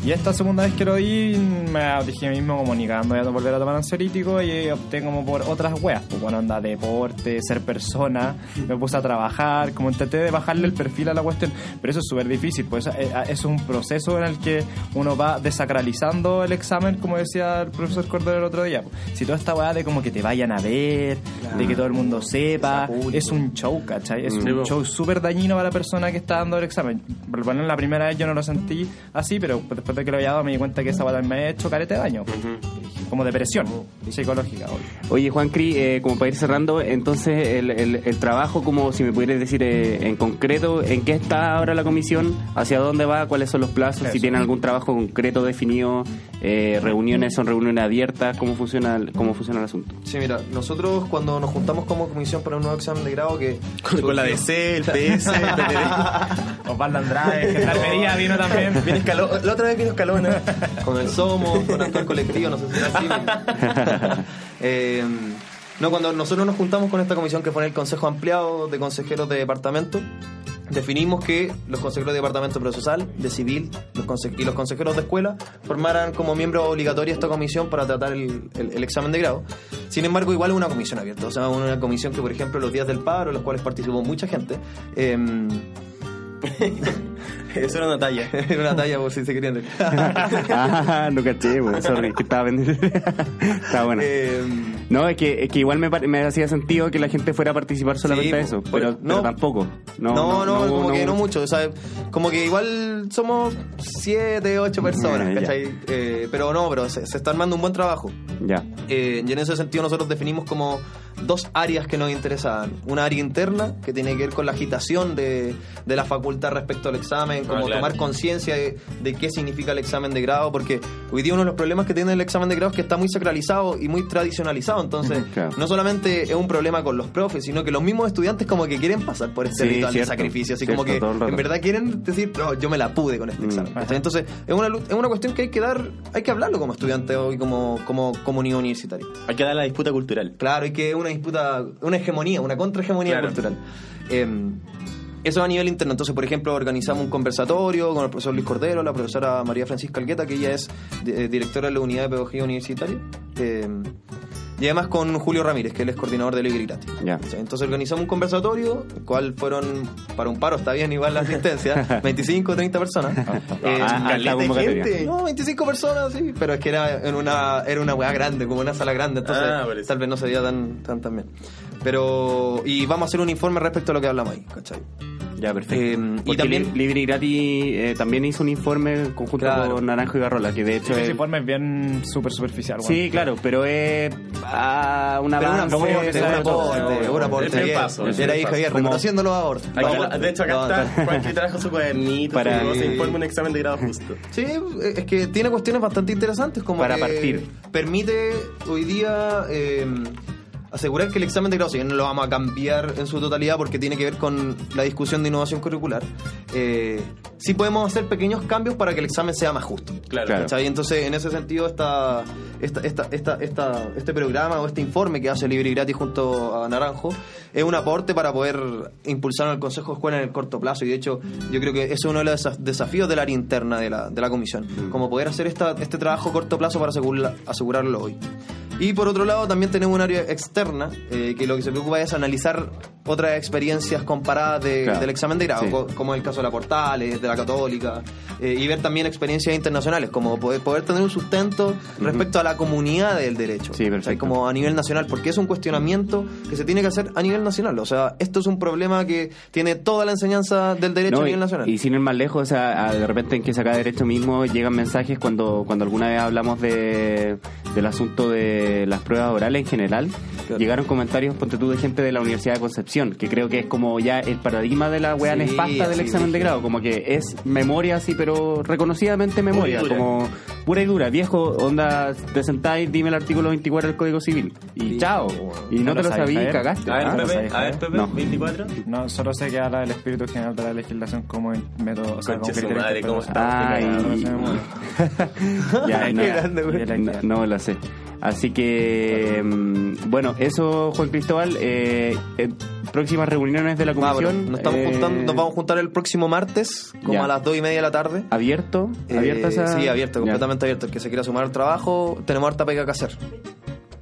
Y esta segunda vez que lo di, me dije a mí mismo como ni cagando voy a volver a tomar ansiolítico y opté como por otras weas. Pues bueno, anda deporte, ser persona, me puse a trabajar, como intenté de bajarle el perfil a la cuestión. Pero eso es súper difícil, pues eh, es un proceso en el que uno va desacralizando el examen, como decía el profesor Cordero el otro día. Si toda esta weá de como que te vayan a ver, de que todo el mundo sepa, es un show, ¿cachai? Es un show súper dañino para la persona que está dando el examen. Por lo menos la primera vez yo no lo sentí así, pero después de que lo había dado me di cuenta que esa weá me ha hecho carete de daño. Como depresión psicológica. obvio. Oye, Juan Cri, eh, como para ir cerrando, entonces el, el- el trabajo, como si me pudieras decir eh, en concreto, ¿en qué está ahora la comisión? ¿Hacia dónde va? ¿Cuáles son los plazos? Si tienen algún trabajo concreto definido, eh, reuniones son reuniones abiertas, ¿cómo funciona el, cómo funciona el asunto? Sí, mira, nosotros cuando nos juntamos como comisión para un nuevo examen de grado que... Con, con la DC, el PS, el PTD. Osvaldo Andrade, Gendarmería vino también. Viene Escalón- la otra vez vino Escalona. con el Somos, con el colectivo, no sé si. Eh, no, cuando nosotros nos juntamos con esta comisión que fue en el Consejo Ampliado de Consejeros de Departamento, definimos que los consejeros de Departamento Procesal, de Civil los y los consejeros de Escuela formaran como miembro obligatorio esta comisión para tratar el, el- el examen de grado. Sin embargo, igual es una comisión abierta, o sea, una comisión que, por ejemplo, los días del paro, en los cuales participó mucha gente, eh, Eso era una talla. era una talla por si se querían reír. ah, no caché, güey, sorry, que estaba vendiendo. Está bueno. Eh, No, es que, es que igual me, me hacía sentido que la gente fuera a participar solamente a Sí, eso, por- pero, no. pero tampoco. No, No, como que no mucho. O sea, como que igual somos siete, ocho personas, Eh. ¿cachai? Eh, pero no, pero se, se está armando un buen trabajo. Ya. Eh, y en ese sentido nosotros definimos como dos áreas que nos interesaban. Una área interna, que tiene que ver con la agitación de, de la facultad respecto al examen, como Ah, claro. tomar conciencia de, de qué significa el examen de grado, porque hoy día uno de los problemas que tiene el examen de grado es que está muy sacralizado y muy tradicionalizado. Entonces, Claro. no solamente es un problema con los profes, sino que los mismos estudiantes como que quieren pasar por este Sí, ritual cierto, de sacrificio, así cierto, como que en verdad quieren decir, no, yo me la pude con este Mm. examen. Entonces, es una, es una cuestión que hay que dar, hay que hablarlo como estudiante y como, como comunidad universitaria. Hay que dar la disputa cultural. Claro, y que es una disputa, una hegemonía, una contrahegemonía Claro. cultural. Eh, eso a nivel interno. Entonces, por ejemplo, organizamos un conversatorio con el profesor Luis Cordero, la profesora María Francisca Algueta, que ella es eh, directora de la Unidad de Pedagogía Universitaria. Eh, y además con Julio Ramírez, que él es coordinador de Libre Gratis. Ya. Sí, Entonces organizamos un conversatorio, el cual fueron, para un paro está bien igual la asistencia, 25 o 30 personas. Eh, Ah, caleta de convocatoria. gente. no, 25 personas, sí, pero es que era en una era una weá grande, como una sala grande, entonces Ah, tal vez no se veía tan, tan, tan bien. Pero, y vamos a hacer un informe respecto a lo que hablamos ahí, ¿cachai? Ya, perfecto. Eh, y también- Li- Libre y Gratis eh, también hizo un informe conjunto Claro. con Naranjo y Garrola, que de hecho Ese es... informe es bien súper superficial. bueno. Sí, claro, pero es ah, una Pero un avance, aporte, un aporte, un aporte. El primer bien. paso, primer ahí. Javier, que- Vamos, de hecho, acá vamos, está. Juanqui trajo su cuadernito. Para- Para se Sí. informe un examen de grado justo. Sí, es que tiene cuestiones bastante interesantes como Para que partir. permite hoy día eh, asegurar que el examen de grado, si bien no lo vamos a cambiar en su totalidad porque tiene que ver con la discusión de innovación curricular, eh, sí podemos hacer pequeños cambios para que el examen sea más justo. Claro. Claro. ¿Cachai? Entonces, en ese sentido, esta, esta, esta, esta, esta- este programa o este informe que hace Libre y Gratis junto a Naranjo es un aporte para poder impulsar al Consejo de Escuela en el corto plazo. Y de hecho, yo creo que ese es uno de los desa- desafíos del área interna de la, de la comisión. Como poder hacer esta, este trabajo a corto plazo para asegurla- asegurarlo hoy. Y por otro lado, también tenemos un área externa eh, que lo que se preocupa es analizar otras experiencias comparadas de- Claro. del examen de grado, Sí. co- como el caso de la Portales, de la Católica, eh, y ver también experiencias internacionales, como poder, poder tener un sustento respecto a la comunidad del derecho, Sí, perfecto. como a nivel nacional, porque es un cuestionamiento que se tiene que hacer a nivel nacional. O sea, esto es un problema que tiene toda la enseñanza del derecho No, a y, nivel nacional. y sin ir más lejos, o sea, de repente en que saca derecho mismo llegan mensajes cuando, cuando alguna vez hablamos de, del asunto de las pruebas orales en general. Claro. Llegaron comentarios, ponte tú, de gente de la Universidad de Concepción, que creo que es como ya el paradigma de la weá Sí, nefasta del así examen de grado, como que es memoria, sí, pero reconocidamente memoria, como, pura y dura. Viejo, onda, te sentáis, dime el artículo 24 del Código Civil. Y chao. Y no, No te lo lo sabéis, sabí y cagaste. A ver, ¿ah? no Pepe, a ver. Pepe, No. 24. No, solo sé que habla del espíritu general de la legislación como en método, o sea, como su madre, ¿cómo está? Me muere. Ya, Qué no, no, no lo sé. Así que, mm, bueno, eso, Juan Cristóbal. eh, eh, próximas reuniones de la Ah, comisión. nos, estamos eh, juntando, nos vamos a juntar el próximo martes, como Ya. a las 2 y media de la tarde. ¿Abierto? Eh, ¿Abierta esa? Sí, abierto, Ya. completamente abierto. El que se quiera sumar al trabajo, tenemos harta pega que hacer.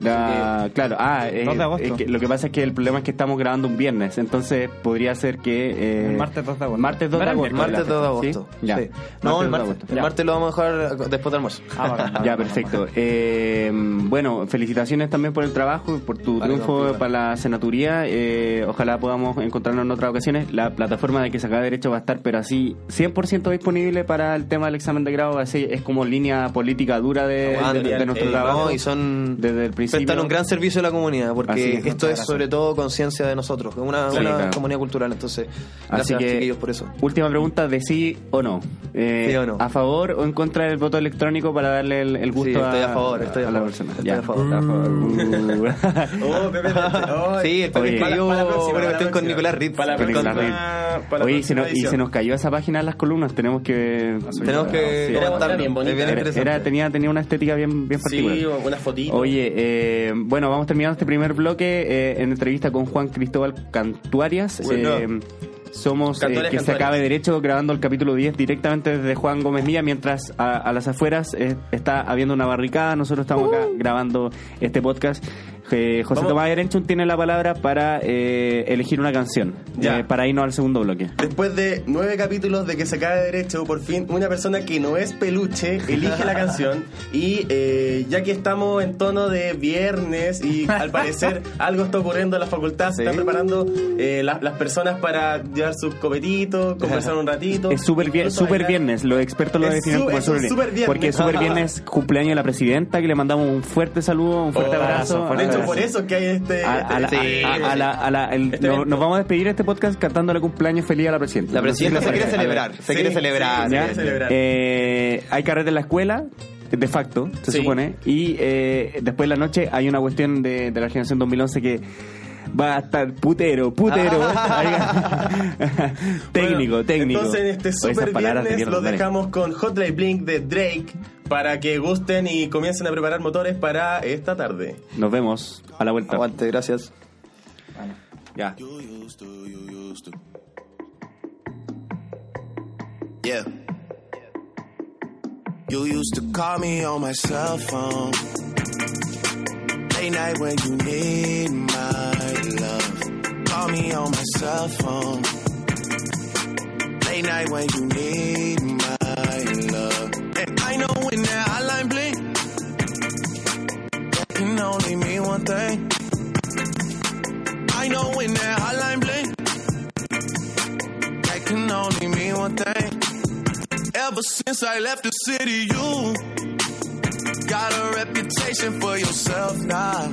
La- claro, ah, eh, 2 de agosto. es que lo que pasa es que el problema es que estamos grabando un viernes, entonces podría ser que... eh, El martes 2 de agosto. Martes 2 de ¿No era el agosto. Martes la 2 de agosto. ¿sí? Ya. Sí. No, el Martes 2 de martes, agosto. el martes lo vamos a dejar después del almuerzo. Ah, Ya, perfecto. Eh, bueno, felicitaciones también por el trabajo y por tu Vale, triunfo no, para la senaturía. Eh, ojalá podamos encontrarnos en otras ocasiones. La plataforma de que saca derecho va a estar, pero así 100% disponible para el tema del examen de grado. Así es como línea política dura de, Aguante, de- de nuestro eh, trabajo. No, y son desde el principio. Prestan un gran servicio a la comunidad, Así porque es, esto es sobre todo conciencia de nosotros, es una, Sí, una claro. comunidad cultural, entonces Así gracias que, chiquillos por eso. última pregunta de sí o no. Eh, Sí o no. ¿A favor o en contra del voto electrónico para darle el, el gusto Sí, estoy a a, favor, estoy a a la favor, persona? estoy Ya. a favor. Está a favor. Oh, Pepe, oh, Sí, el Pepe Oye. escribió la la cuestión con. Nicolás Ritz. Para la Con Nicolás Ritz. para la Oye, y se, nos, y se nos cayó esa página en las columnas. Tenemos que. Tenemos que Era- bien bonita. Era- tenía, tenía una estética bien, bien particular. Sí, unas fotitos. Oye, eh, bueno, vamos terminando este primer bloque eh, en entrevista con Juan Cristóbal Cantuarias. Bueno. Eh, somos eh, que se acabe derecho grabando el capítulo 10 directamente desde Juan Gómez Milla, mientras a, a las afueras eh, está habiendo una barricada. Nosotros estamos acá grabando este podcast. Eh, José Vamos. Tomás Erenchun tiene la palabra para eh, elegir una canción, Ya. eh, para irnos al segundo bloque. Después de nueve capítulos de que se cae de derecho, por fin una persona que no es peluche elige la canción. Y eh, ya que estamos en tono de viernes y al parecer algo está ocurriendo en la facultad, se Sí. están preparando eh, las, las personas para llevar sus copetitos, conversar un ratito. Es súper bailar. viernes, los expertos lo definen como es súper viernes. Porque es súper viernes cumpleaños de la presidenta, que le mandamos un fuerte saludo, un fuerte Oh, abrazo. Hecho, por eso que hay este. Nos vamos a despedir de este podcast cantándole cumpleaños feliz a la presidenta. La presidenta se quiere celebrar, se quiere celebrar. Eh, hay carrera en la escuela, de facto, se Sí. supone. Y eh, después de la noche hay una cuestión de, de la generación 2011 que va a estar putero, putero. técnico, Bueno, técnico. Entonces, en este super viernes los dejamos con Hotline Blink de Drake para que gusten y comiencen a preparar motores para esta tarde. Nos vemos a la vuelta. Aguante, gracias. Ya. Yeah. You used to call me on my cell phone. Late night when you need my. Call me on my cell phone. Late night when you need my love. And I know when that hotline blink, that can only mean one thing. I know when that hotline blink, that can only mean one thing. Ever since I left the city, you got a reputation for yourself now.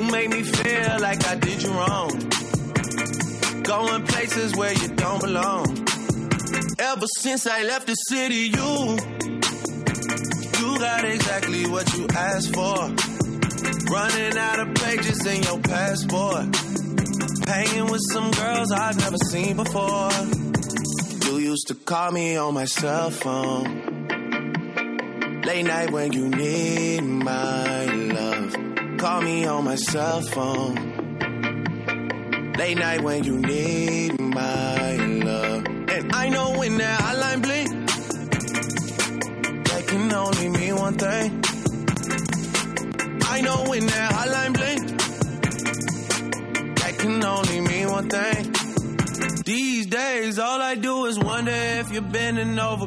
You make me feel like I did you wrong. Going places where you don't belong. Ever since I left the city, you. You got exactly what you asked for. Running out of pages in your passport. Hanging with some girls I've never seen before. You used to call me on my cell phone. Late night when you need my love. Call me on my cell phone. Late night when you need my love. And I know when that hotline blink, that can only mean one thing. I know when that hotline blink, that can only mean one thing. These days, all I do is wonder if you're bending over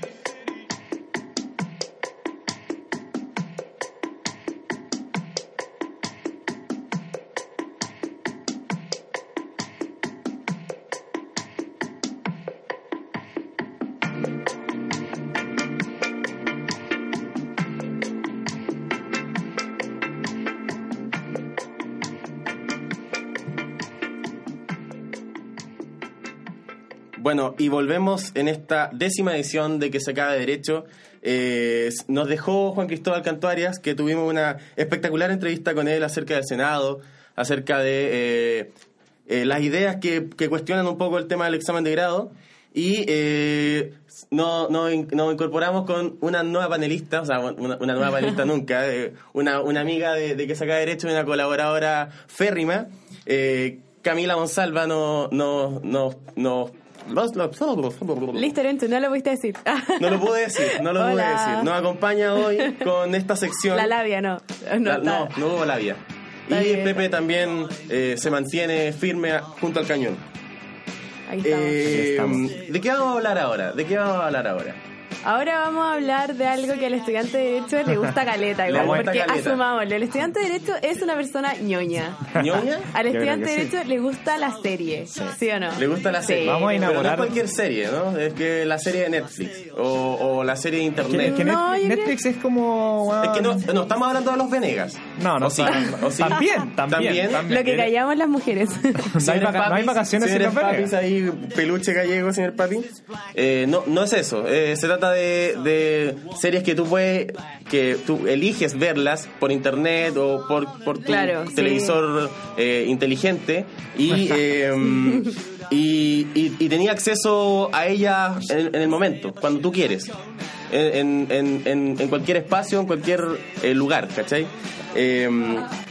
Bueno, y volvemos en esta décima edición de Que se acaba de Derecho. Eh, nos dejó Juan Cristóbal Cantuarias, que tuvimos una espectacular entrevista con él acerca del Senado, acerca de eh, eh, las ideas que, que cuestionan un poco el tema del examen de grado. Y eh, no- no in- nos incorporamos con una nueva panelista, o sea, una, una nueva panelista nunca, una, una amiga de, de que saca derecho y una colaboradora férrima. Camila Monsalva nos... No, no, no, Listo, Lorenzo, no lo pudiste decir. no lo pude decir, no lo pude decir. Nos acompaña hoy con esta sección. La labia, no. No, La- no, no hubo labia. Está Y bien. Pepe también eh, se mantiene firme junto al cañón. Ahí estamos. Eh, estamos. ¿De qué vamos a hablar ahora? ¿De qué vamos a hablar ahora? Ahora vamos a hablar de algo que al estudiante de Derecho le gusta caleta, Le igual, gusta porque caleta. asumámoslo, el estudiante de Derecho es una persona ñoña. ¿Ñoña? Al estudiante de sí. Derecho le gusta la serie, ¿sí, o no? Le gusta la Sí. serie. Vamos a Pero no es inaugurar- cualquier serie, ¿no? Es que la serie de Netflix o, o la serie de internet. es que No, Net- yo creo- Netflix es como. Es que no, no estamos hablando de los Venegas. No, no, ¿O sí? está- ¿O sí? También, también, también. Lo que callamos las mujeres. No hay, no vacaciones sin señores los Venegas. ahí, peluche gallego, señor papi. Eh, no, no es eso. Eh, se trata de, de series que tú puedes, que tú eliges verlas por internet o por, por tu Claro, sí. televisor eh, inteligente y, eh, y, y, y tenía acceso a ella en, en el momento, cuando tú quieres. En, en, en, cualquier espacio, en cualquier eh, lugar, ¿cachai? Eh,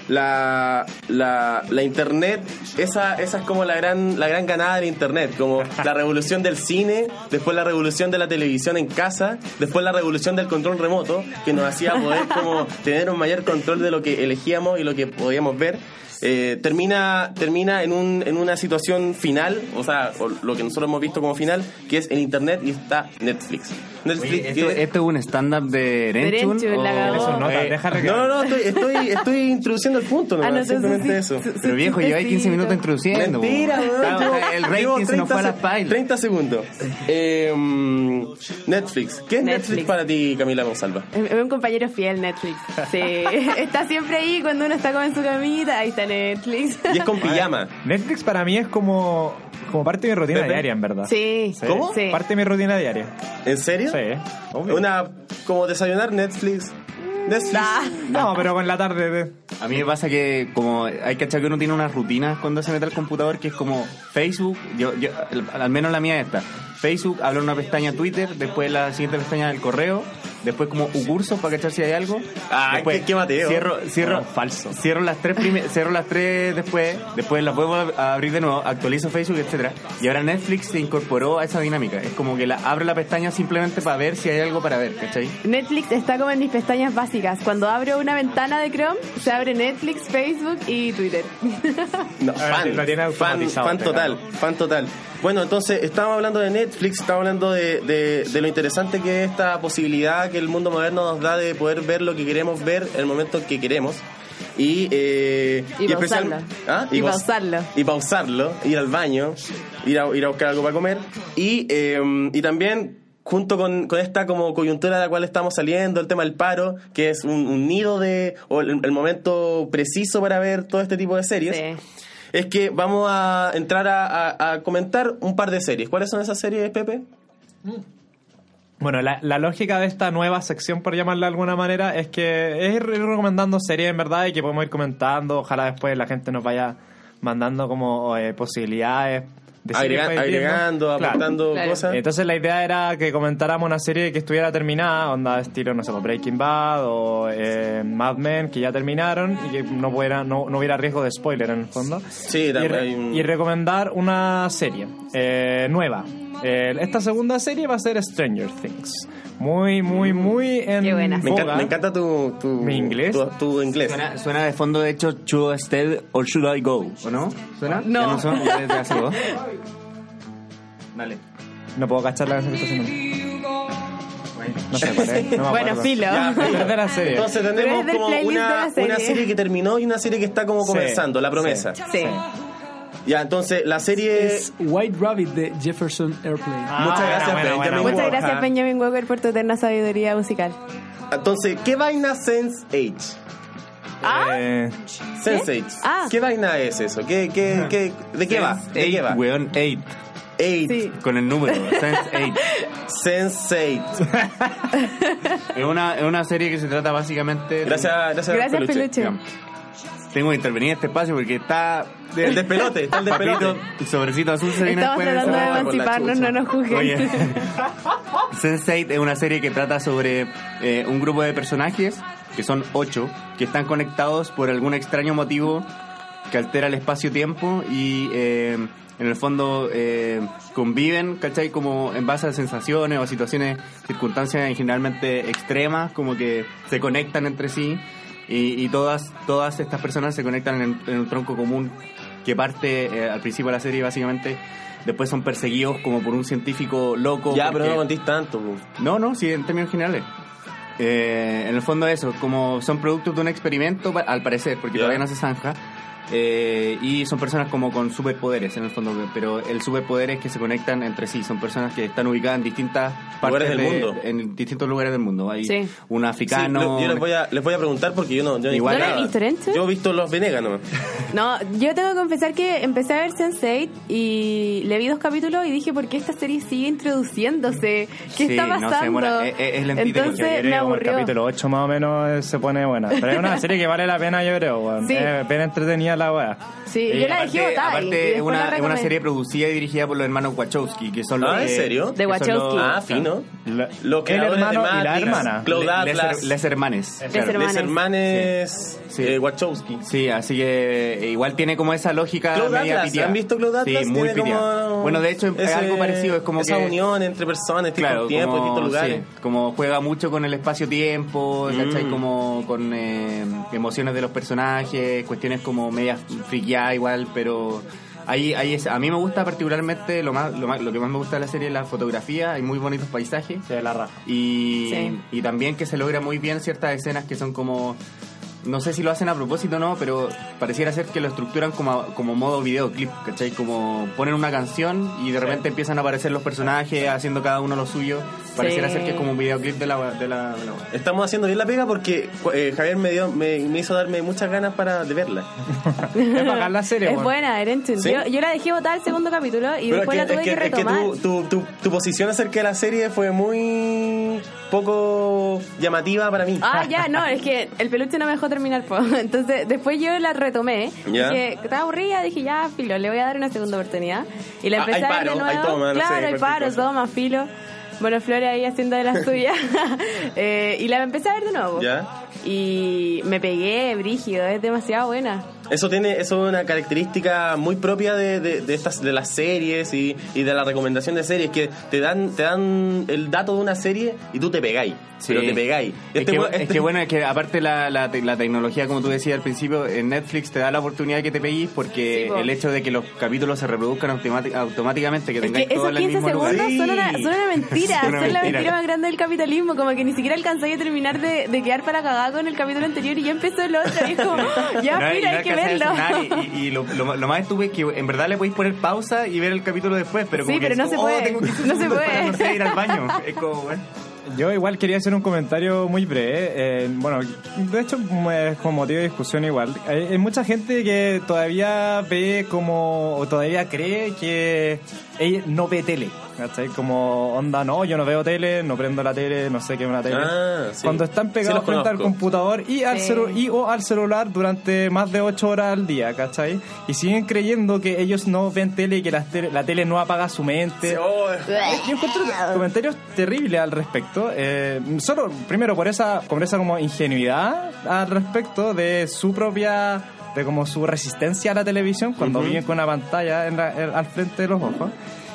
la, la, la internet, esa, esa es como la gran, la gran ganada del internet, como la revolución del cine, después la revolución de la televisión en casa, después la revolución del control remoto, que nos hacía poder como tener un mayor control de lo que elegíamos y lo que podíamos ver. Eh, termina termina en, un, en una situación final, o sea, o lo que nosotros hemos visto como final, que es en internet y está Netflix. Netflix Oye, ¿esto, que- ¿Esto es un stand-up de Renchun? Renchun, la o- cagó. Eso, nota, déjalo que. No, no, no, estoy, estoy, estoy introduciendo el punto, Ah, nomás, no, simplemente sí, eso. su- su Pero viejo, lleváis 15 chistecito. minutos introduciendo. Mentira, El rating se nos 30 fue a las se- pailas. 30 segundos. Eh, mm, Netflix. ¿Qué es Netflix. Netflix. para ti, Camila Monsalva? Es es un compañero fiel, Netflix. Sí, está siempre ahí cuando uno está como en su camita, ahí está Netflix. Y es con pijama. Netflix para mí es como, como parte de mi rutina Pepe. diaria, en verdad. Sí. ¿Cómo? Sí. Parte de mi rutina diaria. ¿En serio? Sí, obvio. Una, como desayunar Netflix. Netflix. No, pero con la tarde. de- A mí me pasa que como hay que achar que uno tiene unas rutinas cuando se mete al computador que es como Facebook, yo, yo al, al menos la mía es esta. Facebook, abro una pestaña Twitter, después la siguiente pestaña del correo después como un curso para cachar si hay algo. Ah, después qué- qué Mateo. Cierro, cierro, No, falso. Cierro las tres prime- cierro las tres después, después las vuelvo a abrir de nuevo, actualizo Facebook, etcétera. Y ahora Netflix se incorporó a esa dinámica. Es como que la abre la pestaña simplemente para ver si hay algo para ver, ¿cachai? Netflix está como en mis pestañas básicas. Cuando abro una ventana de Chrome, se abre Netflix, Facebook y Twitter. No, fan, fan, fan total, fan total. Bueno, entonces estábamos hablando de Netflix, estábamos hablando de, de- de lo interesante que es esta posibilidad que el mundo moderno nos da de poder ver lo que queremos ver en el momento que queremos. Y, eh, Y especial- pausarlo. ¿Ah? Y paus- pausarlo. Y pausarlo, ir al baño, ir a, ir a buscar algo para comer. Y, eh, y también junto con, con esta como coyuntura de la cual estamos saliendo, el tema del paro, que es un, un nido de, o el, el momento preciso para ver todo este tipo de series Sí. es que vamos a entrar a, a- a comentar un par de series. ¿Cuáles son esas series, Pepe? Bueno, la, la lógica de esta nueva sección, por llamarla de alguna manera, es que es ir recomendando series en verdad y que podemos ir comentando. Ojalá después la gente nos vaya mandando como eh, posibilidades. Agrega- agregando, Claro. aportando Claro. cosas. Entonces la idea era que comentáramos una serie que estuviera terminada, onda estilo, no sé, pues, Breaking Bad o eh, Mad Men, que ya terminaron y que no, fuera, no, no hubiera riesgo de spoiler en el fondo. Sí, y, también re- hay un- y recomendar una serie eh, nueva. Eh, esta segunda serie va a ser Stranger Things. Muy, muy, muy en Qué buena. me, encanta, me encanta tu, tu, ¿Mi inglés? Tu, tu inglés. Suena, suena de fondo, de hecho, Should I Stay or Should I Go? ¿O no? ¿Suena? No. ¿Ya no son? ¿Ya desde hace dos? Dale. No puedo cachar la canción que está haciendo. No sé es. No me Bueno, filo. Ya, Pero es de la serie. Entonces tenemos como una, serie. una serie que terminó y una serie que está como Sí, comenzando, La Promesa. Sí. Ya, entonces la serie... Es White Rabbit de Jefferson Airplane. Ah, Muchas gracias, buena, Benjamin buena, Walker. Muchas gracias, Benjamin Walker, por tu eterna sabiduría musical. Entonces, ¿qué vaina Sense8? Eh, Sense8. Ah. ¿Qué vaina es eso? ¿Qué, qué, qué, ¿De qué va? ¿De qué va? weón, eight. Eight. Sí. Con el número, Sense eight. Sense8. Es una, es una serie que se trata básicamente... de- Gracias, gracias, Gracias, Peluche. Tengo que intervenir en este espacio porque está... El despelote, está el despelote. Papito, el sobrecito azul se viene Estamos después. tratando de emanciparnos, no nos juzguen. Oye, Sense8 es una serie que trata sobre eh, un grupo de personajes, que son ocho, que están conectados por algún extraño motivo que altera el espacio-tiempo y eh, en el fondo eh, conviven, ¿cachai? Como en base a sensaciones o situaciones, circunstancias generalmente extremas, como que se conectan entre sí y, y todas, todas estas personas se conectan en, en un tronco común que parte eh, al principio de la serie básicamente después son perseguidos como por un científico loco Ya, pero no contís tanto. no, no, sí, en términos generales. Eh, en el fondo eso, como son productos de un experimento, al parecer, porque todavía no se zanja, eh, y son personas como con superpoderes en el fondo, pero el superpoder es que se conectan entre sí, son personas que están ubicadas en distintas partes Lugares del de- mundo. en distintos lugares del mundo. Hay Sí. un Sí, africano, lo- yo les voy, a, les voy a preguntar porque yo no. Yo Igual- ¿No nada. Yo he visto los Venegas nomás. No, yo tengo que confesar que empecé a ver Sense8 y le vi dos capítulos y dije, ¿por qué esta serie sigue introduciéndose? ¿Qué Sí, está no sé, pasando? bueno, es- es Entonces me como el aburrió. capítulo 8 más o menos eh, se pone buena. Pero es una serie que vale la pena, yo creo. Sí. Es bien entretenida la weá. Sí, Eh, yo la dejé aparte- botada. Aparte, es una, es una serie producida y dirigida por los hermanos Wachowski, que son los Ah, ¿en serio? De Wachowski. los- Ah, fino. La- Los el de hermano y la hermana. Cloud Les- Atlas. Les hermanes. Les claro. hermanes. Les hermanes Sí. eh, Wachowski. Sí, así que eh, igual tiene como esa lógica Cloud media Atlas. ¿han visto Atlas? Sí, muy como Bueno, de hecho es algo parecido, es como esa que... unión entre personas, distintos Claro, tiempos, como, distintos lugares. sí, como juega mucho con el espacio-tiempo, ¿cachai? Mm. Como con eh, emociones de los personajes, cuestiones como friqueadas igual, pero ahí, ahí es, a mí me gusta particularmente, lo, más, lo, más, lo que más me gusta de la serie es la fotografía, hay muy bonitos paisajes. Se la raja. Y, Sí. y también que se logra muy bien ciertas escenas que son como no sé si lo hacen a propósito o no, pero pareciera ser que lo estructuran como, como modo videoclip, ¿cachai? Como ponen una canción y de repente empiezan a aparecer los personajes haciendo cada uno lo suyo. Pareciera Sí. ser que es como un videoclip de la... De la, de la- Estamos haciendo bien la pega porque eh, Javier me, dio, me, me hizo darme muchas ganas para de verla. Es bacán la serie, Es buena, Erenchun. ¿Sí? Yo, yo la dejé botar el segundo capítulo y Pero después es la tuve que, que, es que, es que retomar. tu, tu, tu, tu posición acerca de la serie fue muy poco llamativa para mí. Ah, ya, no, es que el peluche no me dejó terminar. po. Entonces, después yo la retomé. Ya. Dije, estaba aburrida, dije, ya, filo, le voy a dar una segunda oportunidad. Y la Ah, empecé a ver de nuevo. hay toma, no sé, claro, hay paro, cosa. toma, filo. Bueno, Flores ahí haciendo de las suyas. Eh, y la empecé a ver de nuevo. ¿Ya? Y me pegué, brígido, es demasiado buena. Eso tiene, eso es una característica muy propia de, de, de estas, de las series y, y de la recomendación de series, que te dan, te dan el dato de una serie y tú te pegáis. Sí. Pero te pegáis. Es, Este que, we- es este- que bueno, es que aparte la, la, la tecnología, como tú decías al principio, en Netflix te da la oportunidad de que te peguís porque Sí, el hecho de que los capítulos se reproduzcan automáticamente, que Es que tengáis todo esos en el 15 mismo lugar. segundos son una, son una mentira, Son una son la mentira. mentira más grande del capitalismo, como que ni siquiera alcanzáis a terminar de, de quedar para cagada con el capítulo anterior y ya empezó el otro, y es como, ya No, mira, no hay que verlo. Y, y- y lo, lo- lo más estúpido es que en verdad le podéis poner pausa y ver el capítulo después, pero como Sí, que pero es no se oh, puede. tengo 15 No se puede. para, no sé, ir al baño. Es como, bueno. Yo igual quería hacer un comentario muy breve. eh, bueno, de hecho es como motivo de discusión igual. Hay, hay mucha gente que todavía ve como, o todavía cree que ella no ve tele. ¿Cachai? Como onda, no, yo no veo tele, no prendo la tele, no sé qué es una tele. Ah, sí. Cuando están pegados frente al computador y, al Sí. celu- y o al celular durante más de 8 horas al día, ¿cachai? Y siguen creyendo que ellos no ven tele y que la tele, la tele no apaga su mente. Oh, Yo encuentro comentarios terribles al respecto. eh, solo, primero, por esa, por esa como ingenuidad al respecto de su propia, de como su resistencia a la televisión cuando viven con una pantalla en la- en- al frente de los ojos.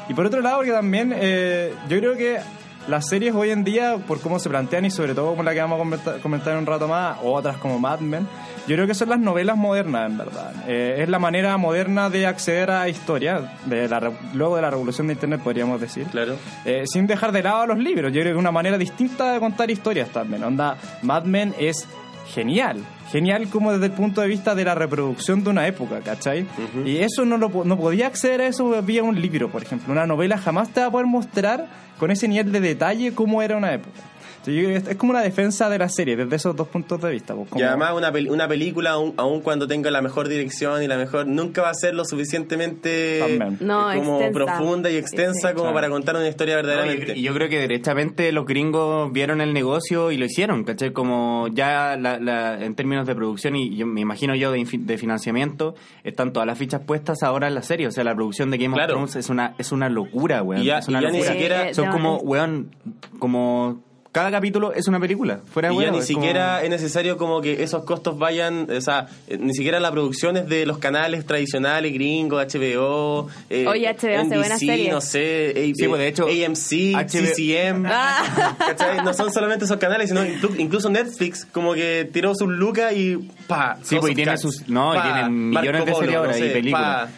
Y por otro lado, que también eh, yo creo que las series hoy en día, por cómo se plantean y sobre todo como la que vamos a comentar, comentar en un rato más, o otras como Mad Men, yo creo que son las novelas modernas, en verdad. Eh, es la manera moderna de acceder a historia, de la, luego de la revolución de Internet, podríamos decir. claro. Eh, sin dejar de lado los libros. Yo creo que es una manera distinta de contar historias también. Onda, Mad Men es genial. Genial como desde el punto de vista de la reproducción de una época, ¿cachai? Y eso no, lo, no podía acceder a eso vía un libro, por ejemplo. Una novela jamás te va a poder mostrar con ese nivel de detalle cómo era una época. Es, como una defensa de la serie desde esos dos puntos de vista. pues, como- Y además una, pel- una película, aun, aun cuando tenga la mejor dirección y la mejor, nunca va a ser lo suficientemente. No, eh, como extensa. profunda y extensa Sí. como para contar una historia No, verdaderamente. cre- yo creo que derechamente los gringos vieron el negocio y lo hicieron, ¿cachai? Como ya la- la- en términos de producción y yo me imagino yo de, financiamiento, están todas las fichas puestas ahora en la serie. O sea, la producción de Game of Claro. Thrones es una, es una locura, weón. Y ya- es una y ya ni locura. siquiera- Son como, weón, como... Cada capítulo es una película, fuera de y ya huevo, ni es como- siquiera es necesario como que esos costos vayan, o sea, eh, ni siquiera la producción es de los canales tradicionales gringos, HBO, eh, Oye, HBO hace buenas series. no sé, A- Sí, pues, de hecho, AMC, HBO CCM, Ah. ¿cachai? No son solamente esos canales, sino inclu- incluso Netflix como que tiró sus lucas y pa, Sí, pues y tiene Cats, sus... No, y pa, tienen millones Marco de series ahora no sé, y películas.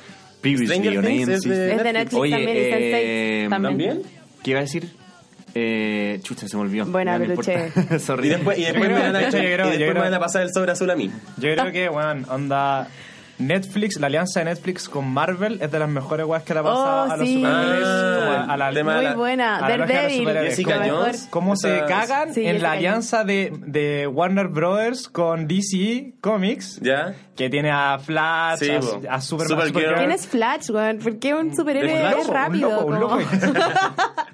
Stranger Things es de Netflix Oye, también y eh, Sense8 también. ¿También? ¿Qué iba a decir? Eh, chucha, se me olvidó. Buena, peluche. Sorry. Y después, y después me van a, hecho, yo creo- y después yo me van a pasar el sobre azul a mí. Yo creo que, bueno, onda. Netflix, la alianza de Netflix con Marvel es de las mejores weas que le ha pasado Oh, a los sí. superhéroes. Ah, a, a la, Muy la- buena. a Daredevil. cómo se cagan Sí, en la alianza de, de Warner Brothers con DC Comics, ¿Ya? Que tiene a Flash, Sí, a, a Superman, Supergirl. ¿Quién es Flash, weón? ¿Por qué un superhéroe Un loco, es un rápido? loco, un como- loco.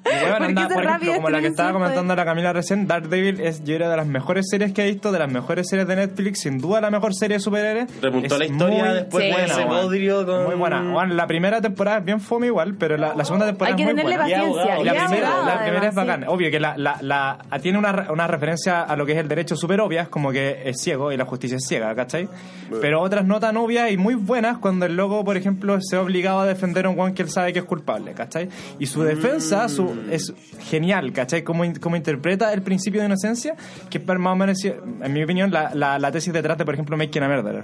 Bueno, ¿Por qué anda, por ejemplo, como la que estaba un comentando la Camila recién, Daredevil es yo creo de las mejores series que he visto, de las mejores series de Netflix, sin duda la mejor serie de superhéroes. Remontó Es la historia muy después Sí. de ese bodrio con... Muy buena. Bueno, la primera temporada es bien fome igual, pero la, la segunda temporada Hay que es muy tenerle buena. paciencia. Y la Y es primera, abogado, la primera es además, bacán. Obvio que la, la, la- tiene una, una referencia a lo que es el derecho súper obvias, como que es ciego y la justicia es ciega, ¿cachai? Pero otras no tan obvias y muy buenas cuando el loco, por ejemplo, se ve obligado a defender a un guan que él sabe que es culpable, ¿cachai? Y su defensa su, es genial, ¿cachai? Como, como interpreta el principio de inocencia, que es más o menos, en mi opinión, la, la, la tesis detrás de, por ejemplo, Making a Murderer.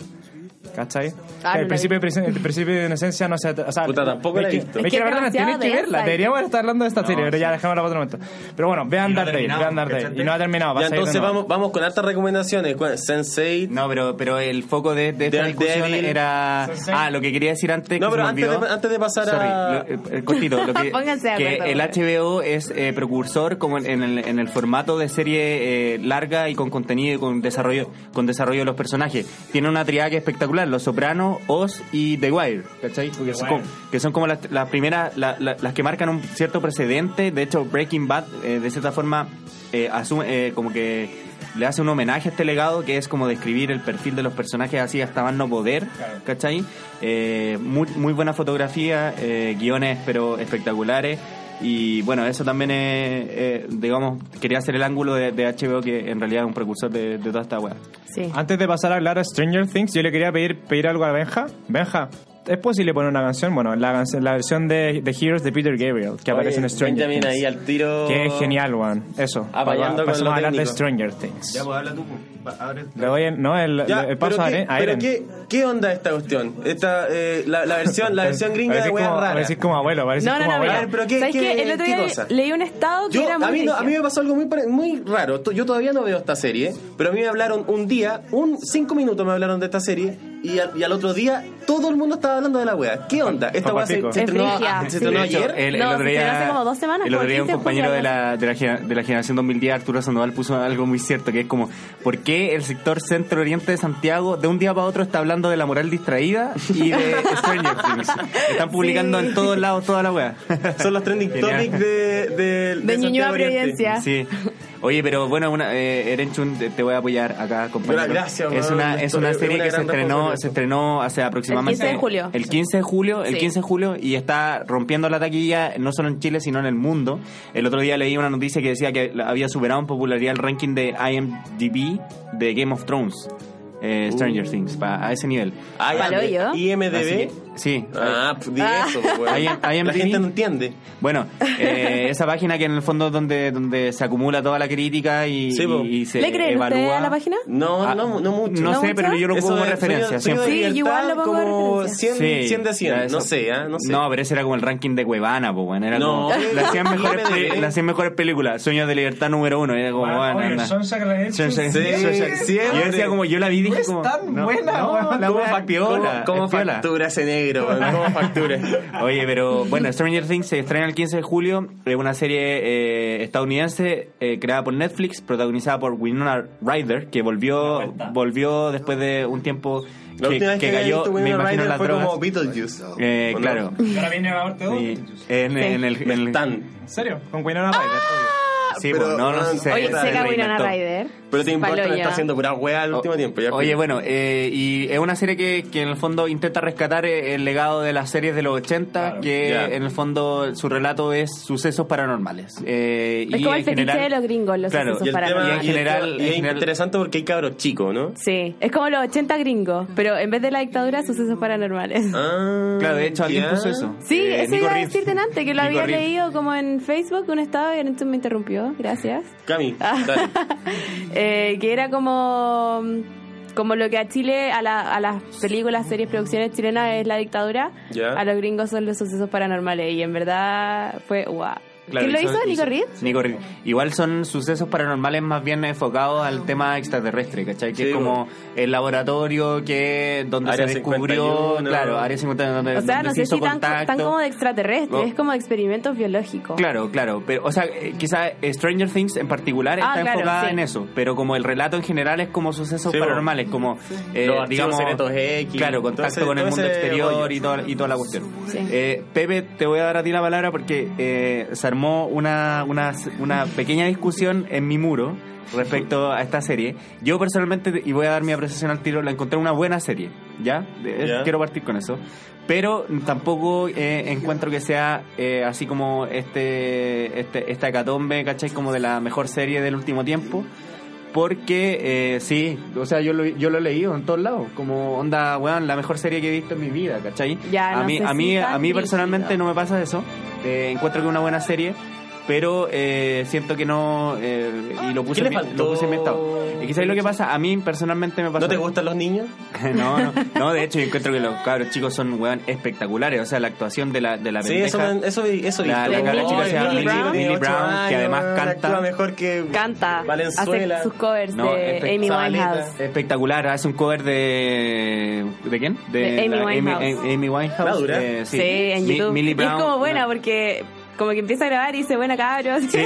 ¿Cachai? Ah, no el, principio el principio de inocencia no se... O sea, Puta, tampoco la he visto. Es que a es Murderer, tienes que verla. Deberíamos estar hablando de esta serie, pero ya dejémosla para otro momento. Pero bueno, vean Y no ha Daredevil, terminado, vean. ¿cachai? Y no ha terminado, va Ya a entonces vamos, vamos con hartas recomendaciones. ¿Cuál? Sense8. No, pero, pero el foco de, de esta discusión era... Sensei. Ah, lo que quería decir antes No, que pero antes de, antes de pasar Sorry, a... lo- eh, eh, cortito, lo que, Pónganse que acuerdo, el bueno. HBO es eh, precursor como en, en el, en el formato de serie eh, larga y con contenido y con desarrollo con desarrollo de los personajes. Tiene una triada que es espectacular, Los Sopranos, Oz y The Wire, ¿cachai? Que son, como, que son como las, las primeras, la- la- las que marcan un cierto precedente. De hecho, Breaking Bad, eh, de cierta forma, eh, asume eh, como que le hace un homenaje a este legado que es como describir el perfil de los personajes así hasta más no poder, ¿cachai? Eh, muy, muy buena fotografía, eh, guiones pero espectaculares. Y bueno, eso también es, eh, digamos, quería hacer el ángulo de, de HBO que en realidad es un precursor de, de toda esta weá. Sí. Antes de pasar a hablar de Stranger Things, yo le quería pedir, pedir algo a Benja. Benja, ¿es posible poner una canción? Bueno, la, canción- la versión de The Heroes de Peter Gabriel, que aparece en Stranger Benjamin Things. ahí al tiro. Que es genial, weón. Eso. Apañando con pues, Pasamos lo a hablar de. Stranger Things. pues habla tú. Abre. Le doy el, no, el, Ya, el paso pero, a qué, Eren- a pero Eren. qué, ¿qué onda esta cuestión? Esta, eh, la, la versión, la versión gringa de como, raras. parecís como abuelo, parecís No, no, como no, abuelo. mira. Pero ¿qué- ¿Sabes qué- qué? El otro qué día cosa? leí un estado que Yo, era muy a, mí no- a brígido. mí me pasó algo muy, muy raro. Yo todavía no veo esta serie, pero a mí me hablaron un día, un cinco minutos me hablaron de esta serie, y al, y al otro día todo el mundo estaba hablando de la wea. ¿Qué onda? ¿Esta wea se, se Es estrenó, se estrenó ayer? el, el No, otro día, hace como dos semanas, El otro día un 15 de compañero de la, de, la, gena- de la generación 2010, Arturo Sandoval, puso algo muy cierto, que es como, ¿por qué el sector centro-oriente de Santiago de un día para otro está hablando de la moral distraída y de Stranger Things? Están publicando Sí. en todos lados toda la wea. Son los trending topics de, de, De Oriente. Providencia. Sí. Oye, pero bueno, una, eh, Erenchun, te, voy a apoyar acá, compañero. Gracias, es una, es una serie una que se estrenó, se estrenó hace aproximadamente... 15 de julio. El 15 de julio, el Sí. 15 de julio, y está rompiendo la taquilla no solo en Chile, sino en el mundo. El otro día leí una noticia que decía que había superado en popularidad el ranking de IMDb de Game of Thrones. eh, Stranger Things, pa- a ese nivel. Ah, IMDB. Sí. Ah, pues di Ah. eso, pues. Ahí- ahí La gente no entiende. Bueno, eh, esa página que en el fondo es donde, donde se acumula toda la crítica y, Sí, po. y- y se ¿Le creen evalúa. a la página? No, Ah, no, no mucho. No, ¿No sé, mucho? pero yo lo pongo como de referencia siempre. Sí, libertad, igual lo pongo de como referencia. 100, 100 de 100. ya No sé, ¿ah? No sé. No, pero ese era como el ranking de Cuevana, pues, bueno. Era No. como las 100 mejores, IMDb. pe- las 100 mejores películas. Sueños de libertad número uno. Era como, bueno, anda. Shawshank Shawshank- Sí, siempre. Yo decía como, yo la vi y dije como... tan buena, weón. la ¿Cómo, wea es piola, cómo, cómo es piola. factura ese negro? ¿Cómo factura? Oye, pero bueno, Stranger Things se estrena el 15 de julio. Es una serie eh, estadounidense eh, creada por Netflix, protagonizada por Winona Ryder, que volvió volvió después de un tiempo La que, que que cayó, me imagino, las fue drogas. como Beetlejuice. Eh, claro. Ahora viene la parte 2. Sí. En, en el, en el-. ¿En serio? Con Winona Ryder. Sí, pero, pues, no, no, ah, sí se- Oye, se reinventó. Winona Ryder. Pero te importa, Palo está haciendo pura wea al último tiempo. ya Oye, bueno, eh, y es una serie que, que en el fondo intenta rescatar eh, el legado de las series de los 80, que Ya. en el fondo su relato es sucesos paranormales. Eh, Es y como el fetiche general- de los gringos, los claro, sucesos Y el tema, paranormales. y en general- y en es general- interesante porque hay cabros chicos, ¿no? Sí, es como los 80 gringos, pero en vez de la dictadura, sucesos paranormales. Ah, Claro, de hecho alguien ya. puso eso. Sí, Eh, eso Nico iba a decirte antes, que lo Nico había Reeves. leído como en Facebook, un estado, y entonces me interrumpió, gracias. Cami, dale. Eh, que era como como lo que a Chile, a, la- a las películas, series, producciones chilenas es la dictadura, a los gringos son los sucesos paranormales. Y en verdad fue guau. Claro, ¿Quién lo hizo? ¿Nico Reeves? Nico Reeves. Igual son sucesos paranormales más bien enfocados al tema extraterrestre, ¿cachai? Que Sí, es como el laboratorio que donde Área se descubrió, 51. claro, Área 51 donde, O sea, donde no se sé si tan, contacto. tan como de extraterrestre, Oh. es como de experimentos biológicos. Claro, claro, pero o sea, eh, quizá Stranger Things en particular Ah, está claro, enfocada sí. en eso, pero como el relato en general es como sucesos Sí, paranormales, como eh, Los digamos secretos X, claro, contacto con el mundo exterior y toda, y toda la cuestión. Sí. Eh, Pepe, te voy a dar a ti la palabra porque eh, se armó una, una, una pequeña discusión en mi muro respecto a esta serie. Yo personalmente, y voy a dar mi apreciación al tiro, la encontré una buena serie, ¿ya? Ya. Quiero partir con eso. Pero tampoco eh, encuentro que sea eh, así como este, este esta hecatombe, ¿cachai? Como de la mejor serie del último tiempo. Porque eh, sí, o sea, yo lo, yo lo he leído en todos lados, como onda, weón, la mejor serie que he visto en mi vida, ¿cachai? Ya, a no mí, a mí, tan a mí personalmente no me pasa eso. Eh, encuentro que una buena serie, pero eh, siento que no, eh, y lo puse, ¿Qué le en mi- faltó? lo puse en mi estado. Y quizás lo que pasa, a mí personalmente me pasa... ¿No te gustan los niños? no, no, no, de hecho yo encuentro que los cabros chicos son, weón, espectaculares, o sea, la actuación de la, de la Sí, eso, pendeja... me- eso, eso he La- la cabra chica se llama Millie Millie Brown, Millie Brown, ocho que además años, canta. actúa mejor que Canta, Valenzuela. hace sus covers No, de Amy. Winehouse. Espectacular, hace un cover de... ¿De quién? De Amy la Winehouse. Amy, Amy Winehouse. ¿La dura? eh, Sí, en Mi- YouTube. Millie y Brown, es como buena no. porque como que empieza a grabar y dice, buena cabros. Sí,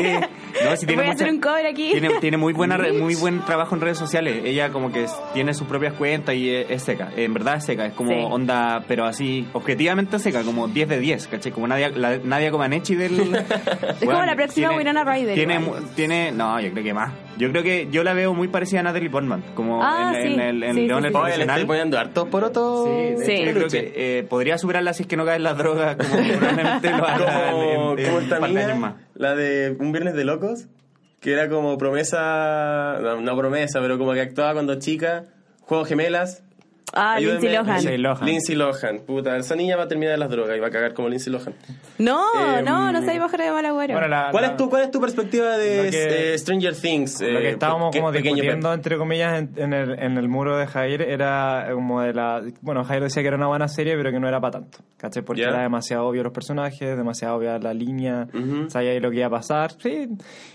no, sí tiene Voy a hacer un cover aquí. Tiene, tiene muy buena re- muy buen trabajo en redes sociales. Ella como que es- tiene sus propias cuentas y es, es seca. En verdad es seca. Es como Sí. onda, pero así, objetivamente seca, como 10 de 10, ¿cachai? Como Nadia, la, Nadia Comaneci del... Es como la próxima Winona Ryder, Tiene, igual. tiene, no, yo creo que más. Yo creo que yo la veo muy parecida a Natalie Portman, como Ah, en, sí. en el, en Sí, León sí, el sí. Oye, le profesional. estoy poniendo hartos porotos. Sí, de Sí. hecho, yo creo que eh, podría superarla si es que no caen las drogas, como probablemente lo haga en, como, en- como en esta un par de mía, años más. la de Un Viernes de Locos, que era como promesa, no, no promesa, pero como que actuaba cuando chica, Juego Gemelas. Ah, Ayúdenme. Lindsay Lohan. Lindsay Lohan. Lindsay Lohan, puta, esa niña va a terminar en las drogas y va a cagar como Lindsay Lohan. No, Em, no, no soy bajar de mal agüero. Bueno, la- ¿Cuál la- es tu, cuál es tu perspectiva de que- eh, Stranger Things? Lo eh, que estábamos pe- como discutiendo, pe- entre comillas, en, en el, en el muro de Jair era como de la... Bueno, Jair decía que era una buena serie, pero que no era para tanto, ¿cachai? Porque Ya. era demasiado obvio los personajes, demasiado obvia la línea, Ujú. sabía ahí lo que iba a pasar, sí.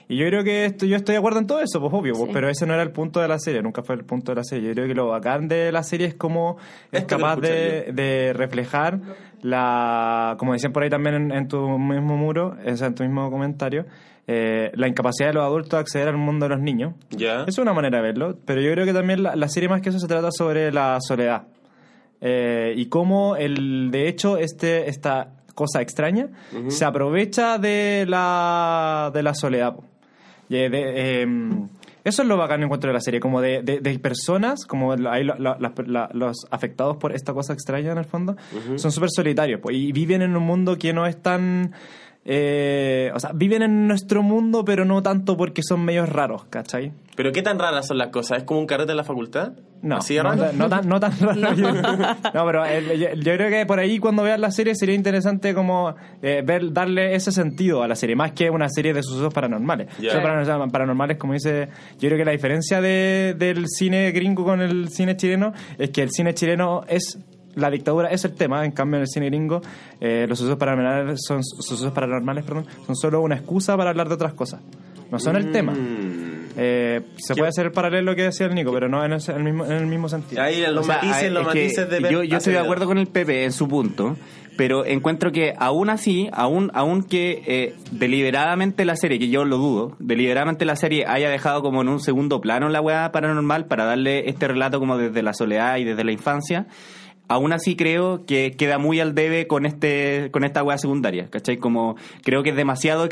Y yo creo que esto, yo estoy de acuerdo en todo eso, pues obvio, pues, Sí. pero ese no era el punto de la serie, nunca fue el punto de la serie. Yo creo que lo bacán de la serie es como es capaz de, de reflejar la, como decían por ahí también en, en tu mismo muro, en tu mismo comentario, eh, la incapacidad de los adultos de acceder al mundo de los niños. Ya. Es una manera de verlo, pero yo creo que también la, la serie más que eso se trata sobre la soledad. Eh, y cómo el, de hecho este, esta cosa extraña se aprovecha de la, de la soledad. eh, em, eso es lo bacán encuentro de la serie, como de, de, de personas, como ahí la- la- las- la- los afectados por esta cosa extraña en el fondo, son súper solitarios po, y viven en un mundo que no es tan... eh, o sea, viven en nuestro mundo, pero no tanto porque son medios raros, ¿cachai? Pero qué tan raras son las cosas, ¿es como un carrete en la facultad? No, ¿Así de no, raro? no tan, no tan raro. Yo- No, pero eh, yo, yo creo que por ahí cuando veas la serie sería interesante como eh, ver darle ese sentido a la serie, más que una serie de sucesos paranormales. Ya. Sucesos paranormales, paranormales, como dice, yo creo que la diferencia de, del cine gringo con el cine chileno es que el cine chileno es la dictadura es el tema, en cambio en el cine gringo eh, los sucesos paranormales son sucesos paranormales, perdón, son solo una excusa para hablar de otras cosas. No son el tema. Eh, se puede hacer el paralelo que decía el Nico, pero no en el, el mismo, en el mismo sentido. Ahí los O sea, matices, los matices de yo, yo estoy de acuerdo con el Pepe en su punto, pero encuentro que aún así, aún, aún que eh, deliberadamente la serie, que yo lo dudo, deliberadamente la serie haya dejado como en un segundo plano la weá paranormal para darle este relato como desde la soledad y desde la infancia, aún así creo que queda muy al debe con este con esta weá secundaria, ¿cachai? Como creo que es demasiado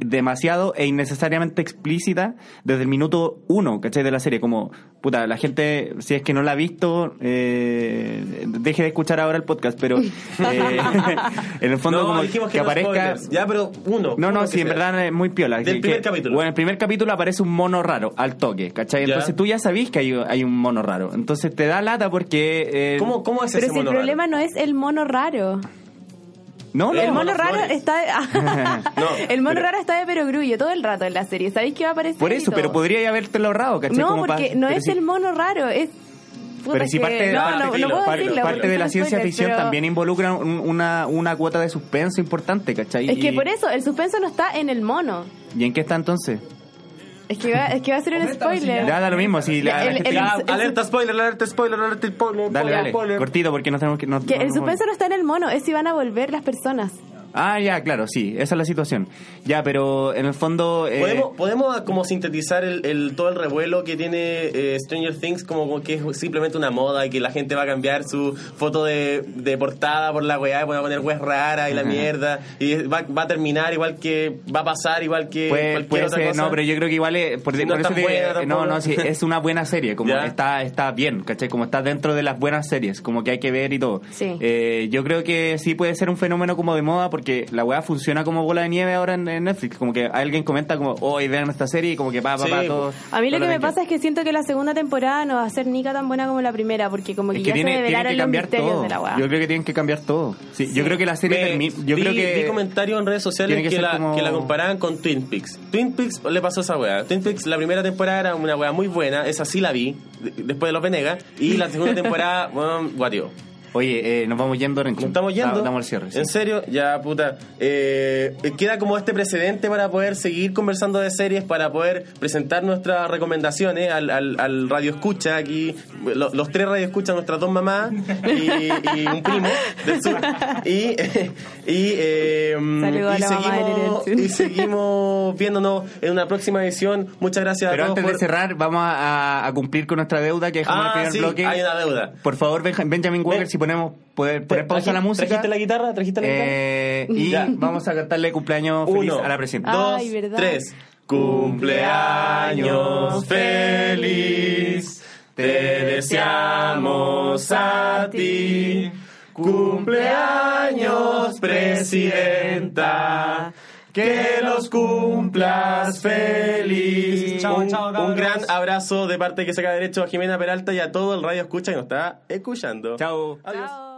demasiado e innecesariamente explícita desde el minuto uno, ¿cachai? De la serie, como, puta, la gente, si es que no la ha visto, eh, deje de escuchar ahora el podcast, pero eh, en el fondo no, como dijimos que, que, no aparezca... spoilers. Ya, pero uno. No, uno no, sí, en verdad es muy piola. Del Que- primer que- capítulo. Bueno, en el primer capítulo aparece un mono raro al toque, ¿cachai? Ya. Entonces tú ya sabís que hay, hay un mono raro. Entonces te da lata porque... eh, ¿Cómo, cómo es Pero ese si el mono problema no es el mono raro. No, no, el mono raro Flores. está de... No, el mono pero- raro está de perogrullo todo el rato en la serie. ¿Sabéis que va a aparecer? Por eso, pero podría habértelo ahorrado, ¿cachai? No, Como pa- porque no es si- el mono raro, es... Puta, Pero si que- parte, no, parte- no, no filo, puedo parte- decirlo parte porque de la ciencia ficción pero- también involucra un- una, una cuota de suspenso importante, ¿cachai? Es que Y- por eso, el suspenso no está en el mono. ¿Y en qué está entonces? Es que va, es que va a ser un spoiler. Ya da lo mismo, si la, Ya, la el- gente- el- Ya, el- alerta spoiler, alerta spoiler, alerta spoiler. Dale, spoiler, dale, spoiler. cortito porque no tenemos que... no- que no- el no- suspenso no está en el mono, es si van a volver las personas. Ah, ya, claro, sí, esa es la situación. Ya, pero en el fondo... eh, ¿Podemos, podemos como sintetizar el, el- todo el revuelo que tiene eh, Stranger Things como, como que es simplemente una moda y que la gente va a cambiar su foto de, de portada por la weá y va a poner weas raras y la mierda y va, va a terminar igual que va a pasar igual que Puede, cualquier puede otra ser, cosa? no, pero yo creo que igual es, por, Si no por es eso te- buena no, sí, es una buena serie, como Ya. está, está bien, ¿cachai? Como está dentro de las buenas series, como que hay que ver y todo. Sí. Eh, yo creo que sí puede ser un fenómeno como de moda porque la weá funciona como bola de nieve ahora en, en Netflix, como que alguien comenta como, hoy vean esta serie y como que pa, pa, Sí, pa, todo. A mí lo todo que me pasa es que siento que la segunda temporada no va a ser nica tan buena como la primera, porque como que, Es que ya tiene, se que los cambiar misterios todo. de la weá. Yo creo que tienen que cambiar todo. Sí, Yo creo que la serie Me- termina. Yo vi, creo que. vi comentarios en redes sociales que, que la, como- que la comparaban con Twin Peaks. Twin Peaks le pasó esa weá. Twin Peaks, la primera temporada era una weá muy buena, esa sí la vi, de- después de Los Venegas, y la segunda temporada, bueno, guatio. Oye, eh, nos vamos yendo, Rencho. Nos estamos yendo. Da- Damos el cierre. sí. ¿En serio? Ya, puta. Eh, queda como este precedente para poder seguir conversando de series, para poder presentar nuestras recomendaciones al, al, al radio escucha aquí. lo- los tres radio escucha, nuestras dos mamás y, y un primo del sur. Y, y, eh, y seguimos, y seguimos viéndonos en una próxima edición. Muchas gracias Pero a todos antes de cerrar, vamos a, a cumplir con nuestra deuda que dejamos Ah, en el sí, primer bloque. hay una deuda. Por favor, Benja- Benjamin Walker, Ven. si ponemos poder poner pausa a la música. ¿Trajiste la guitarra? ¿Trajiste la guitarra? Eh, y Ya. vamos a cantarle cumpleaños feliz Uno, a la presidenta. dos, tres. Cumpleaños feliz, te deseamos a ti. Cumpleaños, presidenta. Que los cumplas feliz. Chao, un, chao, un gran abrazo de parte que saca derecho a Jimena Peralta y a todo el radio escucha que nos está escuchando. Chao. Adiós. Chao.